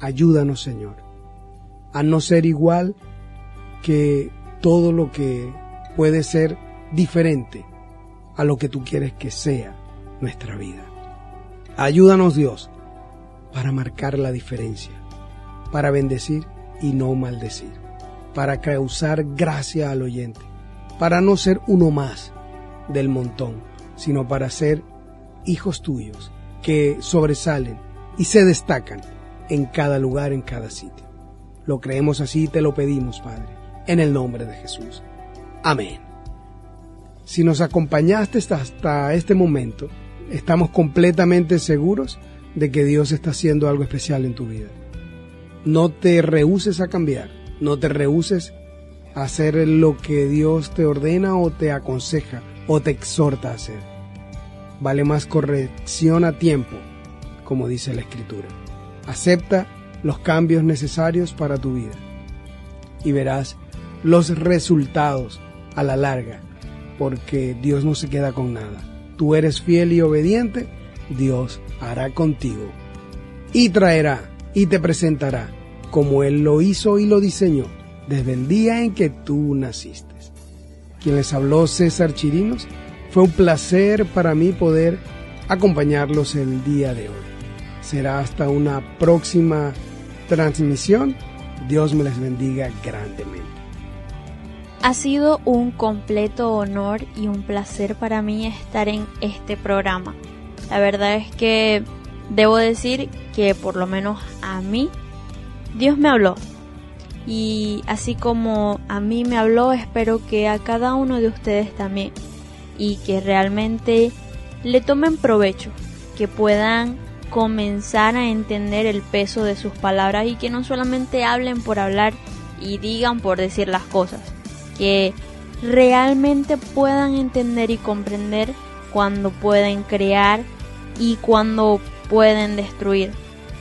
Ayúdanos, Señor, a no ser igual que todo lo que puede ser diferente a lo que tú quieres que sea nuestra vida. Ayúdanos Dios para marcar la diferencia, para bendecir y no maldecir, para causar gracia al oyente, para no ser uno más del montón, sino para ser hijos tuyos que sobresalen y se destacan en cada lugar, en cada sitio. Lo creemos así y te lo pedimos, Padre, en el nombre de Jesús. Amén. Si nos acompañaste hasta este momento, estamos completamente seguros de que Dios está haciendo algo especial en tu vida. No te rehuses a cambiar, no te rehuses a hacer lo que Dios te ordena o te aconseja o te exhorta a hacer. Vale más corrección a tiempo, como dice la Escritura. Acepta los cambios necesarios para tu vida y verás los resultados a la larga, porque Dios no se queda con nada. Tú eres fiel y obediente, Dios hará contigo y traerá y te presentará como Él lo hizo y lo diseñó desde el día en que tú naciste. Quien les habló César Chirinos, fue un placer para mí poder acompañarlos el día de hoy. Será hasta una próxima transmisión. Dios me les bendiga grandemente. Ha sido un completo honor y un placer para mí estar en este programa. La verdad es que debo decir que por lo menos a mí Dios me habló. Y así como a mí me habló, espero que a cada uno de ustedes también. Y que realmente le tomen provecho, que puedan comenzar a entender el peso de sus palabras y que no solamente hablen por hablar y digan por decir las cosas, que realmente puedan entender y comprender cuando pueden crear y cuando pueden destruir.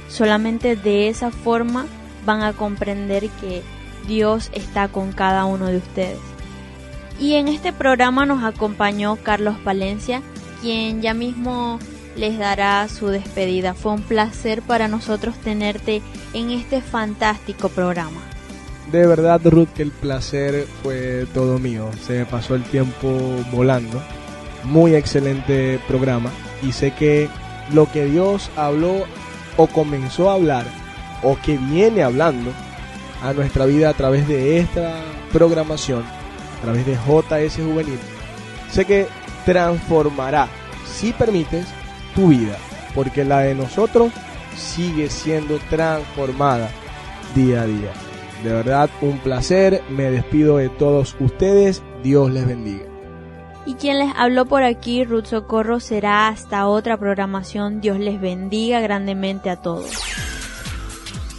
Solamente de esa forma van a comprender que Dios está con cada uno de ustedes. Y en este programa nos acompañó Carlos Palencia, quien ya mismo les dará su despedida. Fue un placer para nosotros tenerte en este fantástico programa. De verdad, Ruth, que el placer fue todo mío. Se me pasó el tiempo volando. Muy excelente programa. Y sé que lo que Dios habló o comenzó a hablar o que viene hablando a nuestra vida a través de esta programación, a través de JS Juvenil, sé que transformará, si permites, tu vida, porque la de nosotros sigue siendo transformada día a día. De verdad, un placer, me despido de todos ustedes, Dios les bendiga. Y quien les habló por aquí, Ruth Socorro, será hasta otra programación. Dios les bendiga grandemente a todos.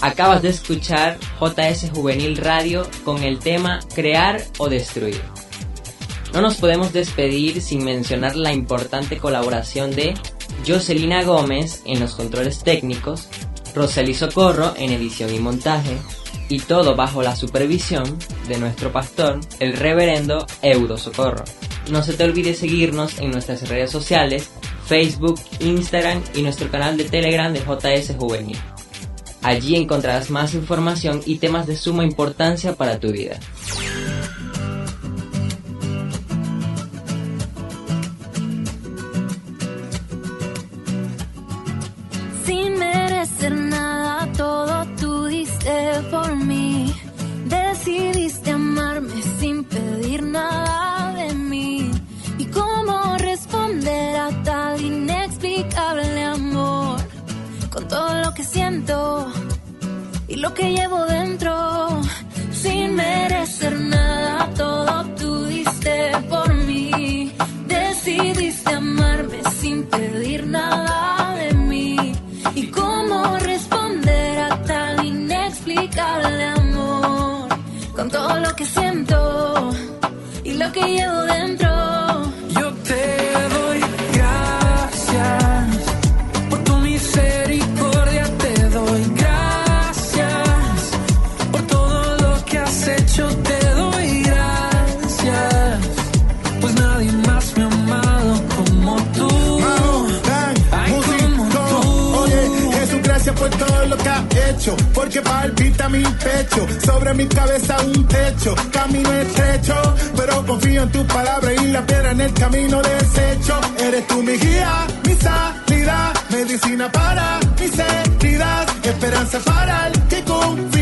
Acabas de escuchar JS Juvenil Radio con el tema Crear o Destruir. No nos podemos despedir sin mencionar la importante colaboración de Jocelina Gómez en los controles técnicos, Roseli Socorro en edición y montaje, y todo bajo la supervisión de nuestro pastor, el reverendo Eudo Socorro. No se te olvide seguirnos en nuestras redes sociales, Facebook, Instagram y nuestro canal de Telegram de JS Juvenil. Allí encontrarás más información y temas de suma importancia para tu vida. Y lo que llevo dentro. Sin merecer nada, todo tú diste por mí. Decidiste amarme sin pedir nada de mí. ¿Y cómo responder a tal inexplicable amor? Con todo lo que siento y lo que llevo dentro. Yo te porque palpita mi pecho, sobre mi cabeza un techo, camino estrecho, pero confío en tus palabras y la piedra en el camino desecho. Eres tú mi guía, mi salida, medicina para mis heridas, esperanza para el que confía.